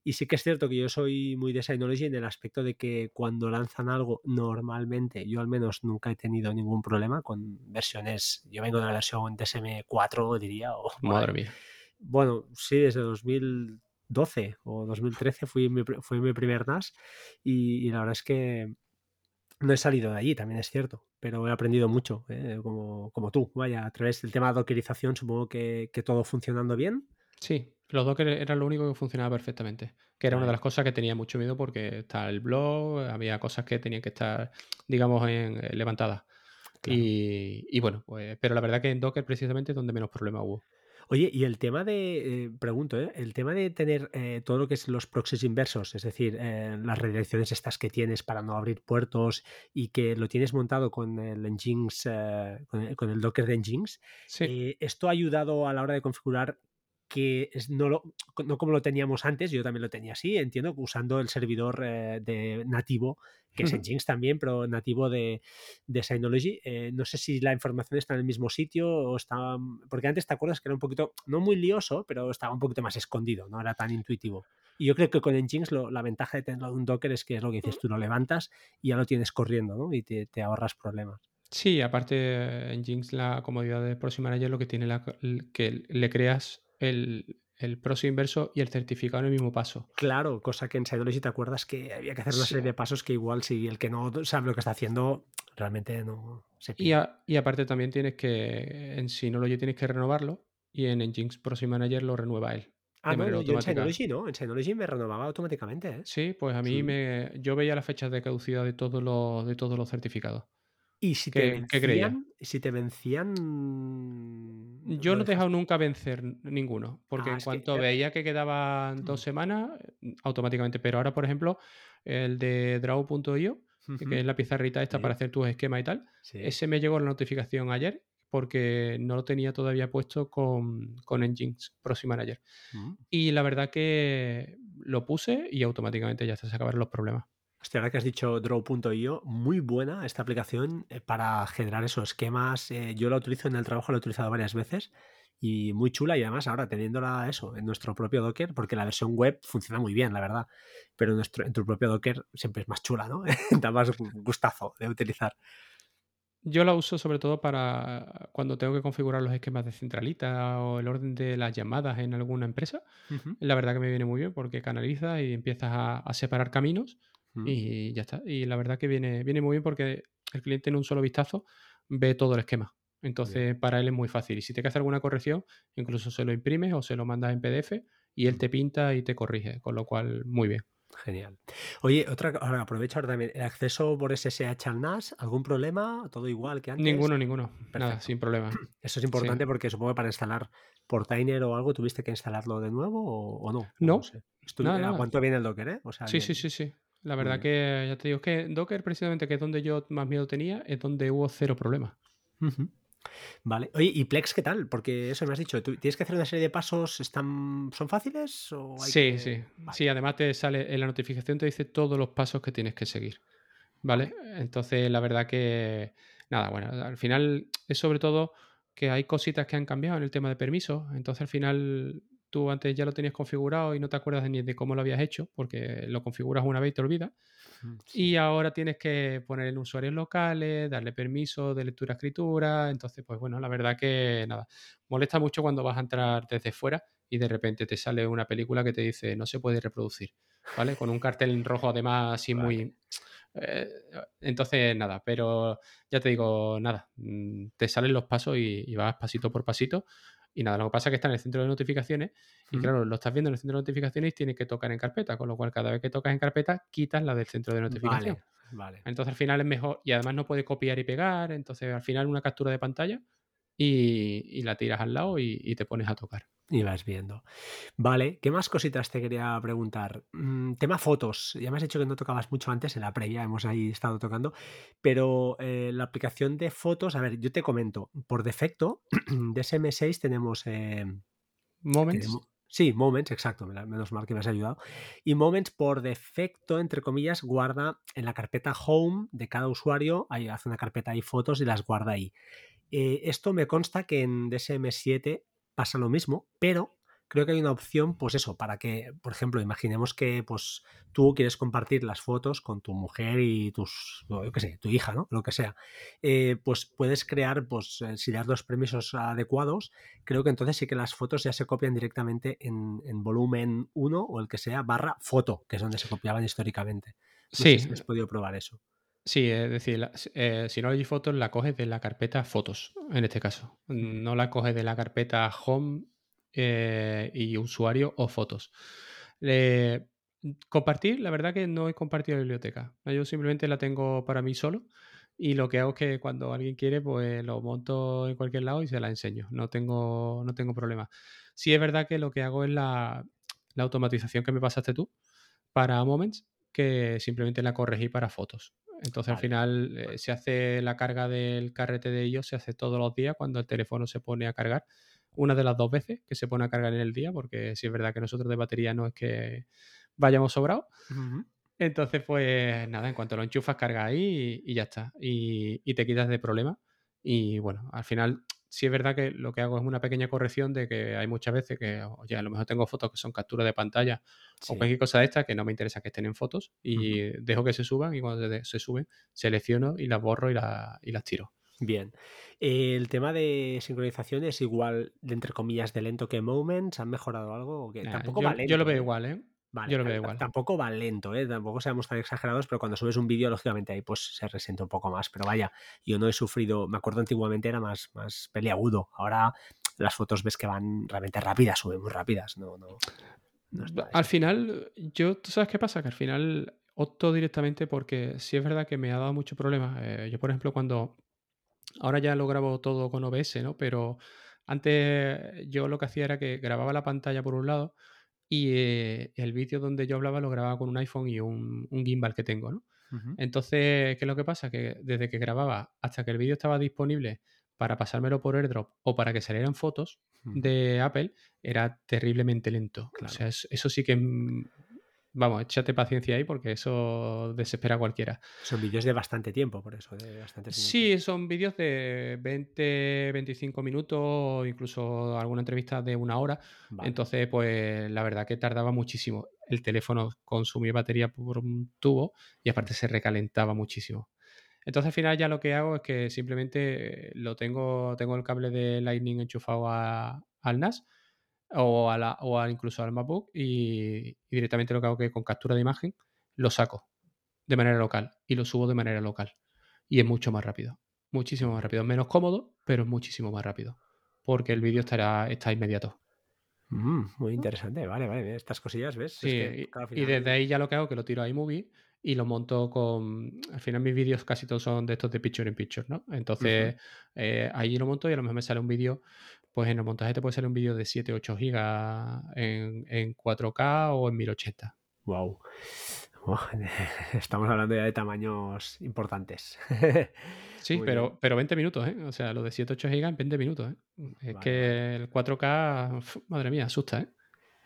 Y sí que es cierto que yo soy muy de Synology en el aspecto de que cuando lanzan algo, normalmente, yo al menos nunca he tenido ningún problema con versiones. Yo vengo de la versión DSM4, diría, o Madre mía. bueno, sí, desde 2012 o 2013 fui mi, fue mi primer NAS y, y la verdad es que no he salido de allí, también es cierto, pero he aprendido mucho, ¿eh? como, como tú. Vaya, a través del tema de dockerización supongo que, que todo funcionando bien. Sí, los Docker era lo único que funcionaba perfectamente. Que era una de las cosas que tenía mucho miedo porque está el blog, había cosas que tenían que estar, digamos, en, eh, levantadas. Claro. Y, y bueno, pues, pero la verdad que en Docker precisamente es donde menos problema hubo. Oye, y el tema de, eh, pregunto, ¿eh? el tema de tener eh, todo lo que es los proxies inversos, es decir, las redirecciones estas que tienes para no abrir puertos y que lo tienes montado con el Nginx, con, el, con el Docker de Nginx, Sí. ¿esto ha ayudado a la hora de configurar que no, lo, no como lo teníamos antes, yo también lo tenía así, entiendo, usando el servidor eh, de nativo, que es en (laughs) Jinx también, pero nativo de, de Synology. Eh, no sé si la información está en el mismo sitio o está... Porque antes te acuerdas que era un poquito, no muy lioso, pero estaba un poquito más escondido, no era tan intuitivo. Y yo creo que con Nginx lo, la ventaja de tenerlo de un Docker es que es lo que dices, tú lo levantas y ya lo tienes corriendo, ¿no? Y te, te ahorras problemas. Sí, aparte en Jinx la comodidad de Proxy Manager lo que tiene la, que le creas el, el proxy inverso y el certificado en el mismo paso. Claro, cosa que en Synology te acuerdas que había que hacer una serie de pasos que igual si el que no sabe lo que está haciendo realmente no se y, y, aparte también tienes que, en Synology tienes que renovarlo y en Nginx Proxy Manager lo renueva él. Ah, no, yo en Synology no, en Synology me renovaba automáticamente. ¿eh? Sí, pues a mí me yo veía las fechas de caducidad de todos los, de todos los certificados. ¿Y si te vencían? Si te vencían. Yo no he dejado nunca vencer ninguno, porque ah, en cuanto veía que quedaban dos mm. semanas, mm, automáticamente. Pero ahora, por ejemplo, el de draw.io, que es la pizarrita esta para hacer tus esquemas y tal, ese me llegó la notificación ayer porque no lo tenía todavía puesto con, con Nginx Proxy Manager. Mm. Y la verdad que lo puse y automáticamente ya se acabaron los problemas. Hostia, ahora que has dicho Draw.io, muy buena esta aplicación eh, para generar esos esquemas. Eh, yo la utilizo en el trabajo, la he utilizado varias veces y muy chula y además ahora teniéndola eso en nuestro propio Docker, porque la versión web funciona muy bien, la verdad, pero en, nuestro, en tu propio Docker siempre es más chula, ¿no? (laughs) da más gustazo de utilizar. Yo la uso sobre todo para cuando tengo que configurar los esquemas de centralita o el orden de las llamadas en alguna empresa. La verdad que me viene muy bien porque canaliza y empiezas a separar caminos y ya está. Y la verdad que viene, viene muy bien porque el cliente en un solo vistazo ve todo el esquema. Entonces, para él es muy fácil. Y si te que hacer alguna corrección, incluso se lo imprimes o se lo mandas en PDF y él te pinta y te corrige. Con lo cual, muy bien. Genial. Oye, otra, ahora aprovecho ahora también. ¿El acceso por SSH al NAS? ¿Algún problema? ¿Todo igual que antes? Ninguno, ninguno. Nada, sin problema. (clears throat) Eso es importante porque supongo que para instalar Portainer o algo tuviste que instalarlo de nuevo o, no. No. no ¿Cuánto viene el Docker, eh? sí, sí, sí, sí. La verdad que, ya te digo, es que Docker, precisamente, que es donde yo más miedo tenía, es donde hubo cero problemas. Vale. Oye, ¿y Plex qué tal? Porque eso me has dicho, ¿tienes que hacer una serie de pasos? ¿Están, ¿Son fáciles? O sí, sí. Sí, además te sale en la notificación, te dice todos los pasos que tienes que seguir. ¿Vale? Entonces, la verdad que, nada, bueno, al final es sobre todo que hay cositas que han cambiado en el tema de permisos. Entonces, al final tú antes ya lo tenías configurado y no te acuerdas ni de cómo lo habías hecho, porque lo configuras una vez y te olvidas. Y ahora tienes que poner en usuarios locales, darle permiso de lectura-escritura. Entonces, pues bueno, la verdad que nada, molesta mucho cuando vas a entrar desde fuera y de repente te sale una película que te dice no se puede reproducir, ¿vale? Con un cartel en rojo además así muy... Eh, entonces, nada, pero ya te digo, nada, mm, te salen los pasos y, y vas pasito por pasito y nada, lo que pasa es que está en el centro de notificaciones y claro, lo estás viendo en el centro de notificaciones y tienes que tocar en carpeta, con lo cual cada vez que tocas en carpeta quitas la del centro de notificación. Vale, Entonces al final es mejor y además no puede copiar y pegar, entonces al final una captura de pantalla y, la tiras al lado y te pones a tocar. Y vas viendo. Vale, ¿qué más cositas te quería preguntar? Mm, tema fotos. Ya me has dicho que no tocabas mucho antes, en la previa hemos ahí estado tocando, pero eh, la aplicación de fotos, a ver, yo te comento, por defecto, (clears throat) de SM6 tenemos... Eh, Moments. sí, Moments, exacto, menos mal que me has ayudado. Y Moments por defecto, entre comillas, guarda en la carpeta Home de cada usuario, ahí hace una carpeta y fotos y las guarda ahí. Eh, esto me consta que en DSM7 pasa lo mismo, pero creo que hay una opción, pues eso, para que, por ejemplo, imaginemos que pues tú quieres compartir las fotos con tu mujer y tus, yo qué sé, tu hija, ¿no? Lo que sea. Eh, pues puedes crear, pues eh, si das los permisos adecuados, creo que entonces sí que las fotos ya se copian directamente en, volumen 1 o el que sea, barra foto, que es donde se copiaban históricamente. sí. si has podido probar eso. Sí, es decir, eh, si no hay fotos, la coges de la carpeta fotos, en este caso. No la coges de la carpeta home eh, y usuario o fotos. compartir, la verdad que no he compartido la biblioteca. Yo simplemente la tengo para mí solo y lo que hago es que cuando alguien quiere, pues lo monto en cualquier lado y se la enseño. No tengo, no tengo problema. Sí es verdad que lo que hago es la, la automatización que me pasaste tú para Moments, que simplemente la corregí para fotos. Entonces al final eh, se hace la carga del carrete de ellos, se hace todos los días cuando el teléfono se pone a cargar. una de las dos veces que se pone a cargar en el día, porque si es verdad que nosotros de batería no es que vayamos sobrados. Entonces, pues nada, en cuanto lo enchufas, carga ahí y, ya está. Y, y, te quitas de problemas. Y bueno, al final sí es verdad que lo que hago es una pequeña corrección de que hay muchas veces que, oye, a lo mejor tengo fotos que son capturas de pantalla o cualquier cosa de esta que no me interesa que estén en fotos y dejo que se suban y cuando se suben selecciono y las borro y, y las tiro. Bien. El tema de sincronización es igual, de entre comillas, de lento que Moments. ¿Han mejorado algo? que tampoco yo, vale. Yo lo veo igual, ¿eh? Yo lo veo igual. Tampoco va lento, ¿eh? tampoco seamos tan exagerados, pero cuando subes un vídeo, lógicamente ahí pues se resiente un poco más. Pero vaya, yo no he sufrido, me acuerdo antiguamente era más, más peliagudo. Ahora las fotos ves que van realmente rápidas, suben muy rápidas. No, no, al final, yo, ¿tú sabes qué pasa? Que al final opto directamente porque sí es verdad que me ha dado mucho problema. Eh, yo, por ejemplo, cuando ahora ya lo grabo todo con OBS, ¿no? Pero antes yo lo que hacía era que grababa la pantalla por un lado y eh, el vídeo donde yo hablaba lo grababa con un iPhone y un, gimbal que tengo, ¿no? Entonces, ¿qué es lo que pasa? Que desde que grababa hasta que el vídeo estaba disponible para pasármelo por airdrop o para que salieran fotos de Apple, era terriblemente lento. O sea, eso sí que mm, vamos, échate paciencia ahí porque eso desespera a cualquiera. Son vídeos de bastante tiempo, por eso, de Sí, son vídeos de 20, 25 minutos, incluso alguna entrevista de una hora. Entonces, pues la verdad que tardaba muchísimo. El teléfono consumía batería por un tubo y aparte se recalentaba muchísimo. Entonces al final ya lo que hago es que simplemente lo tengo, tengo el cable de Lightning enchufado al NAS o, a la, o incluso al MacBook y, directamente lo que hago que con captura de imagen lo saco de manera local y lo subo de manera local. Y es mucho más rápido, muchísimo más rápido. Menos cómodo, pero es muchísimo más rápido. Porque el vídeo estará, está inmediato. Mm, muy interesante, vale, vale. Estas cosillas, ¿ves? Sí, y desde ahí ya lo que hago que lo tiro a iMovie y lo monto con. Al final, mis vídeos casi todos son de estos de Picture in Picture, ¿no? Entonces, eh, ahí lo monto y a lo mejor me sale un vídeo pues en el montaje te puede salir un vídeo de 7, 8 gigas en, 4K o en 1080. Wow. (laughs) Estamos hablando ya de tamaños importantes. (laughs) sí, pero, pero 20 minutos, ¿eh? O sea, lo de 7, 8 gigas en 20 minutos, ¿eh? Es que el 4K, madre mía, asusta, ¿eh?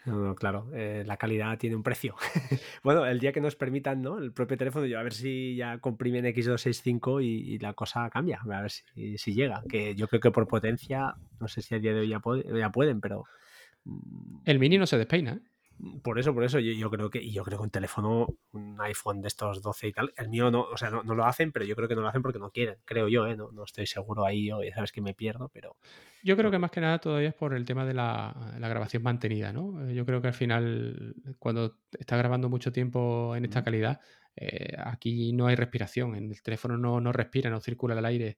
No, claro, eh, la calidad tiene un precio. (laughs) bueno, el día que nos permitan, ¿no? El propio teléfono, yo a ver si ya comprimen X265 y, y la cosa cambia, a ver si, si, llega. Que yo creo que por potencia, no sé si a día de hoy ya, ya pueden, pero. Mm, el mini no se despeina. ¿eh? Por eso, por eso, yo, creo que, y yo creo que un teléfono, un iPhone de estos 12 y tal, el mío no, o sea, no, lo hacen, pero yo creo que no lo hacen porque no quieren, creo yo, ¿eh? no, no estoy seguro ahí, yo, ya sabes que me pierdo, pero... Yo creo que más que nada todavía es por el tema de la, grabación mantenida, ¿no? Yo creo que al final, cuando estás grabando mucho tiempo en esta calidad, eh, aquí no hay respiración, en el teléfono no, no respira, no circula el aire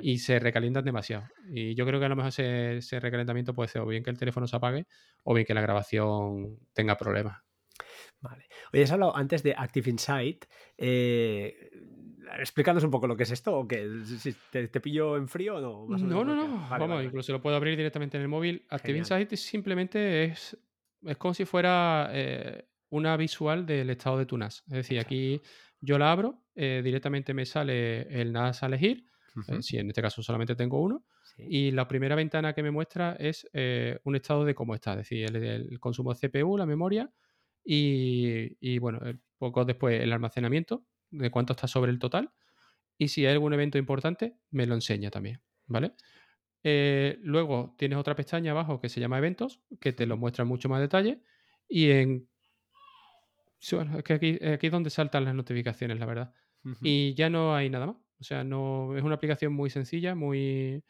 y se recalientan demasiado. Y yo creo que a lo mejor ese, recalentamiento puede ser o bien que el teléfono se apague o bien que la grabación tenga problemas. Vale. Oye, has hablado antes de Active Insight. Eh, explícanos un poco lo que es esto o que te, pillo en frío o no. no, no, no. Vamos, incluso lo puedo abrir directamente en el móvil. Active Insight simplemente es, es como si fuera eh, una visual del estado de tu NAS. Es decir, aquí yo la abro, eh, directamente me sale el NAS a elegir, eh, si en este caso solamente tengo uno, y la primera ventana que me muestra es eh, un estado de cómo está, es decir, el, consumo de CPU, la memoria y, bueno, poco después el almacenamiento, de cuánto está sobre el total, y si hay algún evento importante, me lo enseña también, ¿vale? luego tienes otra pestaña abajo que se llama eventos, que te lo muestra en mucho más detalle. Y en bueno, es que aquí, aquí es donde saltan las notificaciones, la verdad. Y ya no hay nada más. O sea, no es una aplicación muy sencilla, muy...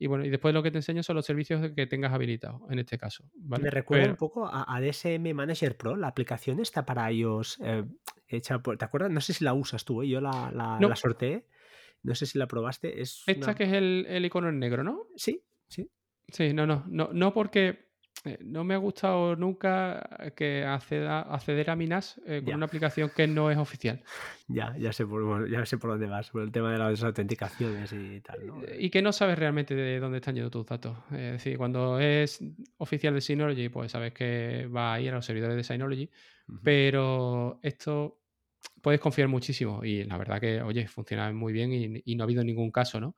Y bueno, y después lo que te enseño son los servicios que tengas habilitados, en este caso. Me recuerda un poco a, DSM Manager Pro, la aplicación está para iOS eh, hecha por... ¿Te acuerdas? No sé si la usas tú, ¿eh? yo la, la, la sorteé. No sé si la probaste. Es Esta que es el, el, icono en negro, ¿no? Sí, sí. Sí, no, no, no, no porque no me ha gustado nunca que acceda, acceder a Minas eh, con una aplicación que no es oficial. (laughs) Ya, ya sé por, ya sé por dónde vas, por el tema de las autenticaciones y tal. Eh, y que no sabes realmente de dónde están yendo tus datos. Es decir, cuando es oficial de Synology, pues sabes que va a ir a los servidores de Synology, pero esto puedes confiar muchísimo y la verdad que, oye, funciona muy bien y, y no ha habido ningún caso, ¿no?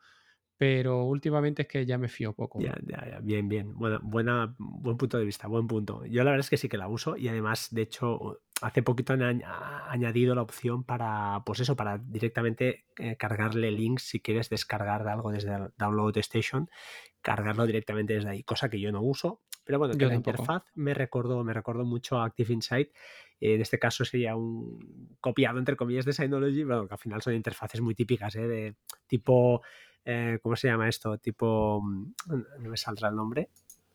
Pero últimamente es que ya me fío poco. Ya, ya, ya, bien, bien. Bueno, buena, buen punto de vista, buen punto. Yo la verdad es que sí que la uso y además, de hecho, hace poquito han añadido la opción para, pues eso, para directamente eh, cargarle links si quieres descargar algo desde el Download Station, cargarlo directamente desde ahí, cosa que yo no uso. Pero bueno, que la interfaz me recordó, me recordó mucho a Active Insight. En este caso sería un copiado, entre comillas, de Synology, pero que al final son interfaces muy típicas, ¿eh? de tipo eh, ¿cómo se llama esto? Tipo, mm, no me saldrá el nombre.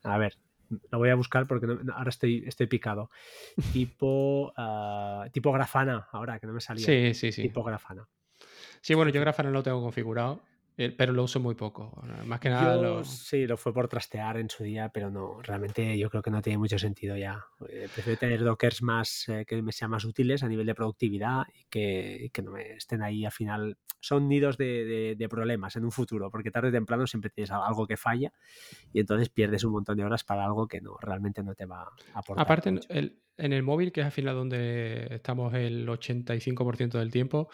A ver, lo voy a buscar porque ahora estoy, estoy picado. (laughs) Tipo, uh, tipo grafana, ahora que no me salía. Sí, sí, sí. Tipo grafana. Sí, bueno, yo grafana lo tengo configurado pero lo uso muy poco. Más que nada. Yo, Sí, lo fue por trastear en su día, pero no, realmente yo creo que no tiene mucho sentido ya. Eh, prefiero tener dockers más eh, que me sean más útiles a nivel de productividad y que, que no me estén ahí al final. Son nidos de, de, problemas en un futuro, porque tarde o temprano siempre tienes algo que falla y entonces pierdes un montón de horas para algo que no realmente no te va a aportar. Aparte, el, en el móvil, que es al final donde estamos el 85% del tiempo,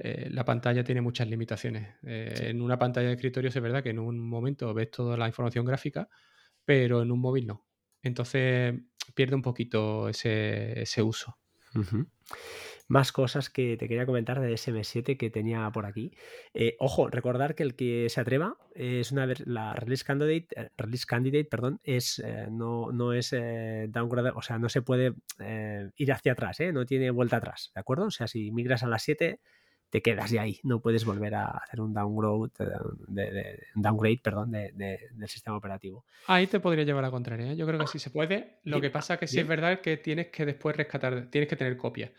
eh, la pantalla tiene muchas limitaciones. Eh, en una pantalla de escritorio es verdad que en un momento ves toda la información gráfica, pero en un móvil no. Entonces pierde un poquito ese, uso. Más cosas que te quería comentar de SM7 que tenía por aquí. Eh, ojo, recordar que el que se atreva es una la release candidate, eh, release candidate, perdón, es eh, no, no es downgrade, o sea, no se puede ir hacia atrás, no tiene vuelta atrás, ¿de acuerdo? O sea, si migras a las 7 te quedas de ahí, no puedes volver a hacer un downgrade, de, downgrade perdón, del sistema operativo. Ahí te podría llevar a la contraria, yo creo que sí se puede. Lo que pasa que sí es verdad que tienes que después rescatar, tienes que tener copia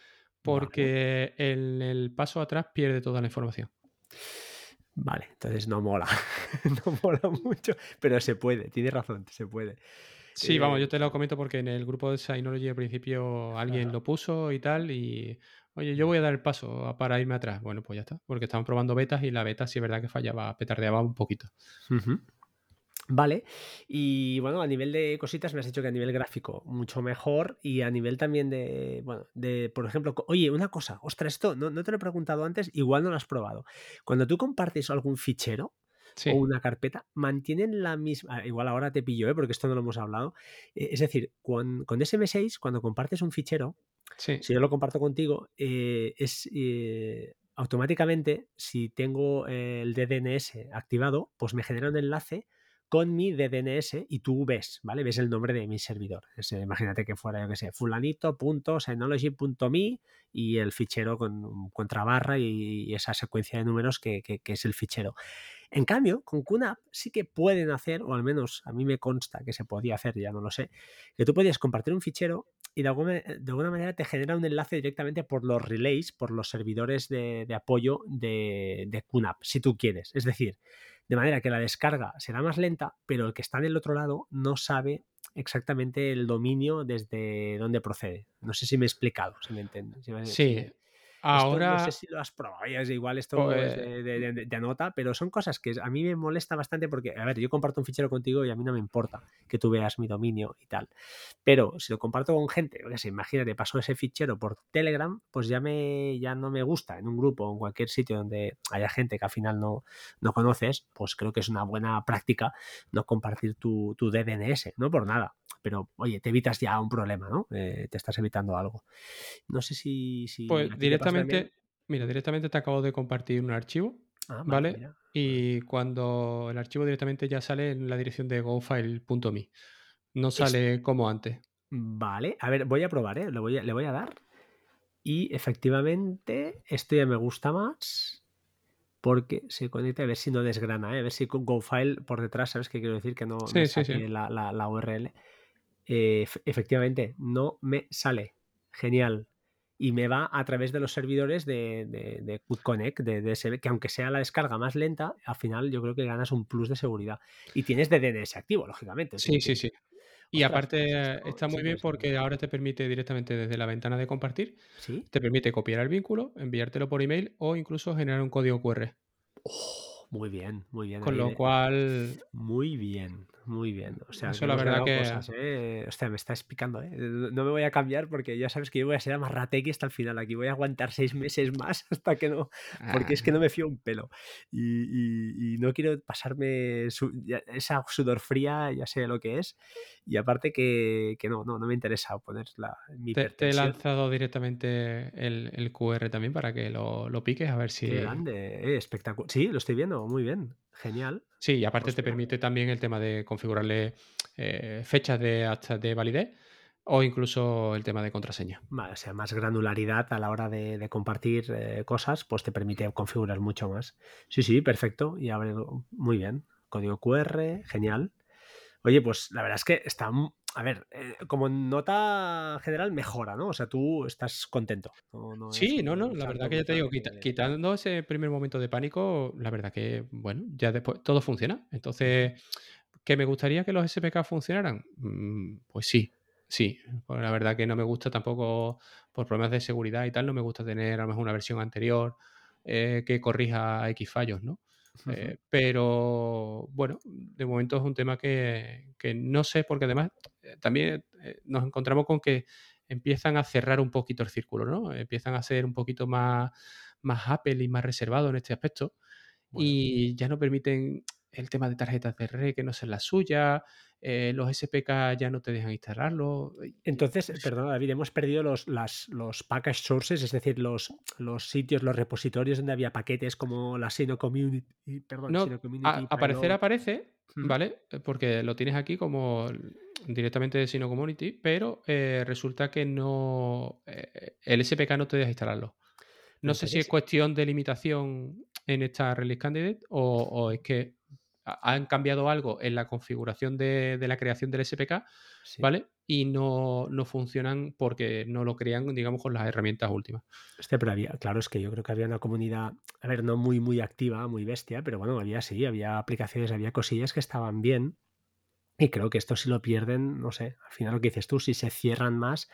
porque en el paso atrás pierde toda la información. Vale, entonces no mola, (laughs) no mola mucho, pero se puede, tiene razón, se puede. Sí, vamos, yo eh, te lo comento porque en el grupo de Synology al principio alguien lo puso y tal, y oye, yo voy a dar el paso para irme atrás. Bueno, pues ya está, porque estaban probando betas y la beta sí es verdad que fallaba, petardeaba un poquito. Vale, y bueno, a nivel de cositas me has dicho que a nivel gráfico mucho mejor y a nivel también de, bueno, de, por ejemplo, oye, una cosa, ostras, esto no, te lo he preguntado antes, igual no lo has probado. Cuando tú compartes algún fichero o una carpeta, mantienen la misma, ah, igual ahora te pillo, ¿eh? porque esto no lo hemos hablado, eh, es decir, con, con, SM6, cuando compartes un fichero, si yo lo comparto contigo, eh, es automáticamente, si tengo el DNS activado, pues me genera un enlace con mi DNS y tú ves, ¿vale? Ves el nombre de mi servidor. imagínate que fuera, yo que sé, fulanito.synology.me y el fichero con contrabarra y, esa secuencia de números que, es el fichero. En cambio, con QNAP sí que pueden hacer, o al menos a mí me consta que se podía hacer, ya no lo sé, que tú podías compartir un fichero y de alguna, de alguna manera te genera un enlace directamente por los relays, por los servidores de, apoyo de, de QNAP, si tú quieres. Es decir, de manera que la descarga será más lenta, pero el que está en el otro lado no sabe exactamente el dominio desde dónde procede. No sé si me he explicado, si me entiendes. sí, Ahora. no sé si lo has probado, es igual esto es pues de, anota, pero son cosas que a mí me molesta bastante porque, a ver, yo comparto un fichero contigo y a mí no me importa que tú veas mi dominio y tal. Pero si lo comparto con gente, o sea, imagínate, paso ese fichero por Telegram, pues ya, me, ya no me gusta en un grupo o en cualquier sitio donde haya gente que al final no, no conoces, pues creo que es una buena práctica no compartir tu, tu DNS, no por nada pero oye, te evitas ya un problema, ¿no? Eh, te estás evitando algo. No sé si... pues directamente, mira, directamente te acabo de compartir un archivo, ah, ¿vale? Y cuando el archivo directamente ya sale en la dirección de gofile.me. No sale como antes. Vale, a ver, voy a probar, ¿eh? Le voy a, le voy a dar. Y efectivamente, esto ya me gusta más porque se conecta a ver si no desgrana, ¿eh? a ver si con GoFile por detrás, ¿sabes qué quiero decir? Que no, sí, La, la, URL. Eh, efectivamente, no me sale. Genial. Y me va a través de los servidores de, de, de de DSL, que aunque sea la descarga más lenta, al final yo creo que ganas un plus de seguridad. Y tienes de DNS activo, lógicamente. Sí, sí, sí. Y aparte está muy bien porque ahora te permite directamente desde la ventana de compartir, ¿Sí? te permite copiar el vínculo, enviártelo por email o incluso generar un código QR. Oh, muy bien, muy bien. Con lo cual... Muy bien. Muy bien. O sea, Eso la verdad que... cosas, ¿eh? Hostia, me está explicando, ¿eh? No me voy a cambiar porque ya sabes que yo voy a ser amarratequi hasta el final. Aquí voy a aguantar seis meses más (laughs) hasta que no, porque es que no Ah, me fío un pelo. Y, y- y no quiero pasarme su- esa sudor fría, ya sé lo que es. Y aparte que, que no, no, no me interesa poner la, mi te, te he lanzado directamente el, el QR también para que lo, lo piques a ver Qué si... grande, eh, espectacular. Sí, lo estoy viendo, muy bien, genial. Sí, y aparte te Hostia. permite también el tema de configurarle eh, fechas de, hasta de validez o incluso el tema de contraseña. Vale, o sea, más granularidad a la hora de, de compartir eh, cosas, pues te permite configurar mucho más. Sí, sí, perfecto. Y abre muy bien. Código QR, genial. Oye, pues la verdad es que está, a ver, eh, como nota general mejora, ¿no? O sea, tú estás contento. No, no es Sí, no, no, la verdad que ya te digo, quita- quitando ese primer momento de pánico, la verdad que, bueno, ya después todo funciona. Entonces, ¿que me gustaría que los SPK funcionaran? Mm, Pues sí, sí. Pues la verdad que no me gusta tampoco, por problemas de seguridad y tal, no me gusta tener a lo mejor una versión anterior eh, que corrija X fallos, ¿no? Eh, pero bueno, de momento es un tema que, que no sé, porque además eh, también eh, nos encontramos con que empiezan a cerrar un poquito el círculo, ¿no? Empiezan a ser un poquito más, más Apple y más reservado en este aspecto Bueno. y ya no permiten el tema de tarjetas de red que no sean las suyas, eh, los SPK ya no te dejan instalarlo. Entonces, perdona David, hemos perdido los, las, los package sources, es decir, los, los sitios, los repositorios donde había paquetes como la Sino Community, perdón, No, Sino Community a- aparecer aparece. ¿vale? Eh, Porque lo tienes aquí como directamente de Sino Community, pero eh, resulta que no. eh, el SPK no te deja instalarlo. No sé si es cuestión de limitación en esta release candidate o, o es que han cambiado algo en la configuración de, de la creación del SPK, Sí. ¿vale? Y no, no funcionan porque no lo crean, digamos, con las herramientas últimas. Hostia, pero había, claro, es que yo creo que había una comunidad, a ver, no muy, muy activa, muy bestia, pero bueno, había sí, había aplicaciones, había cosillas que estaban bien. Y creo que esto si lo pierden, no sé, al final lo que dices tú, si se cierran más,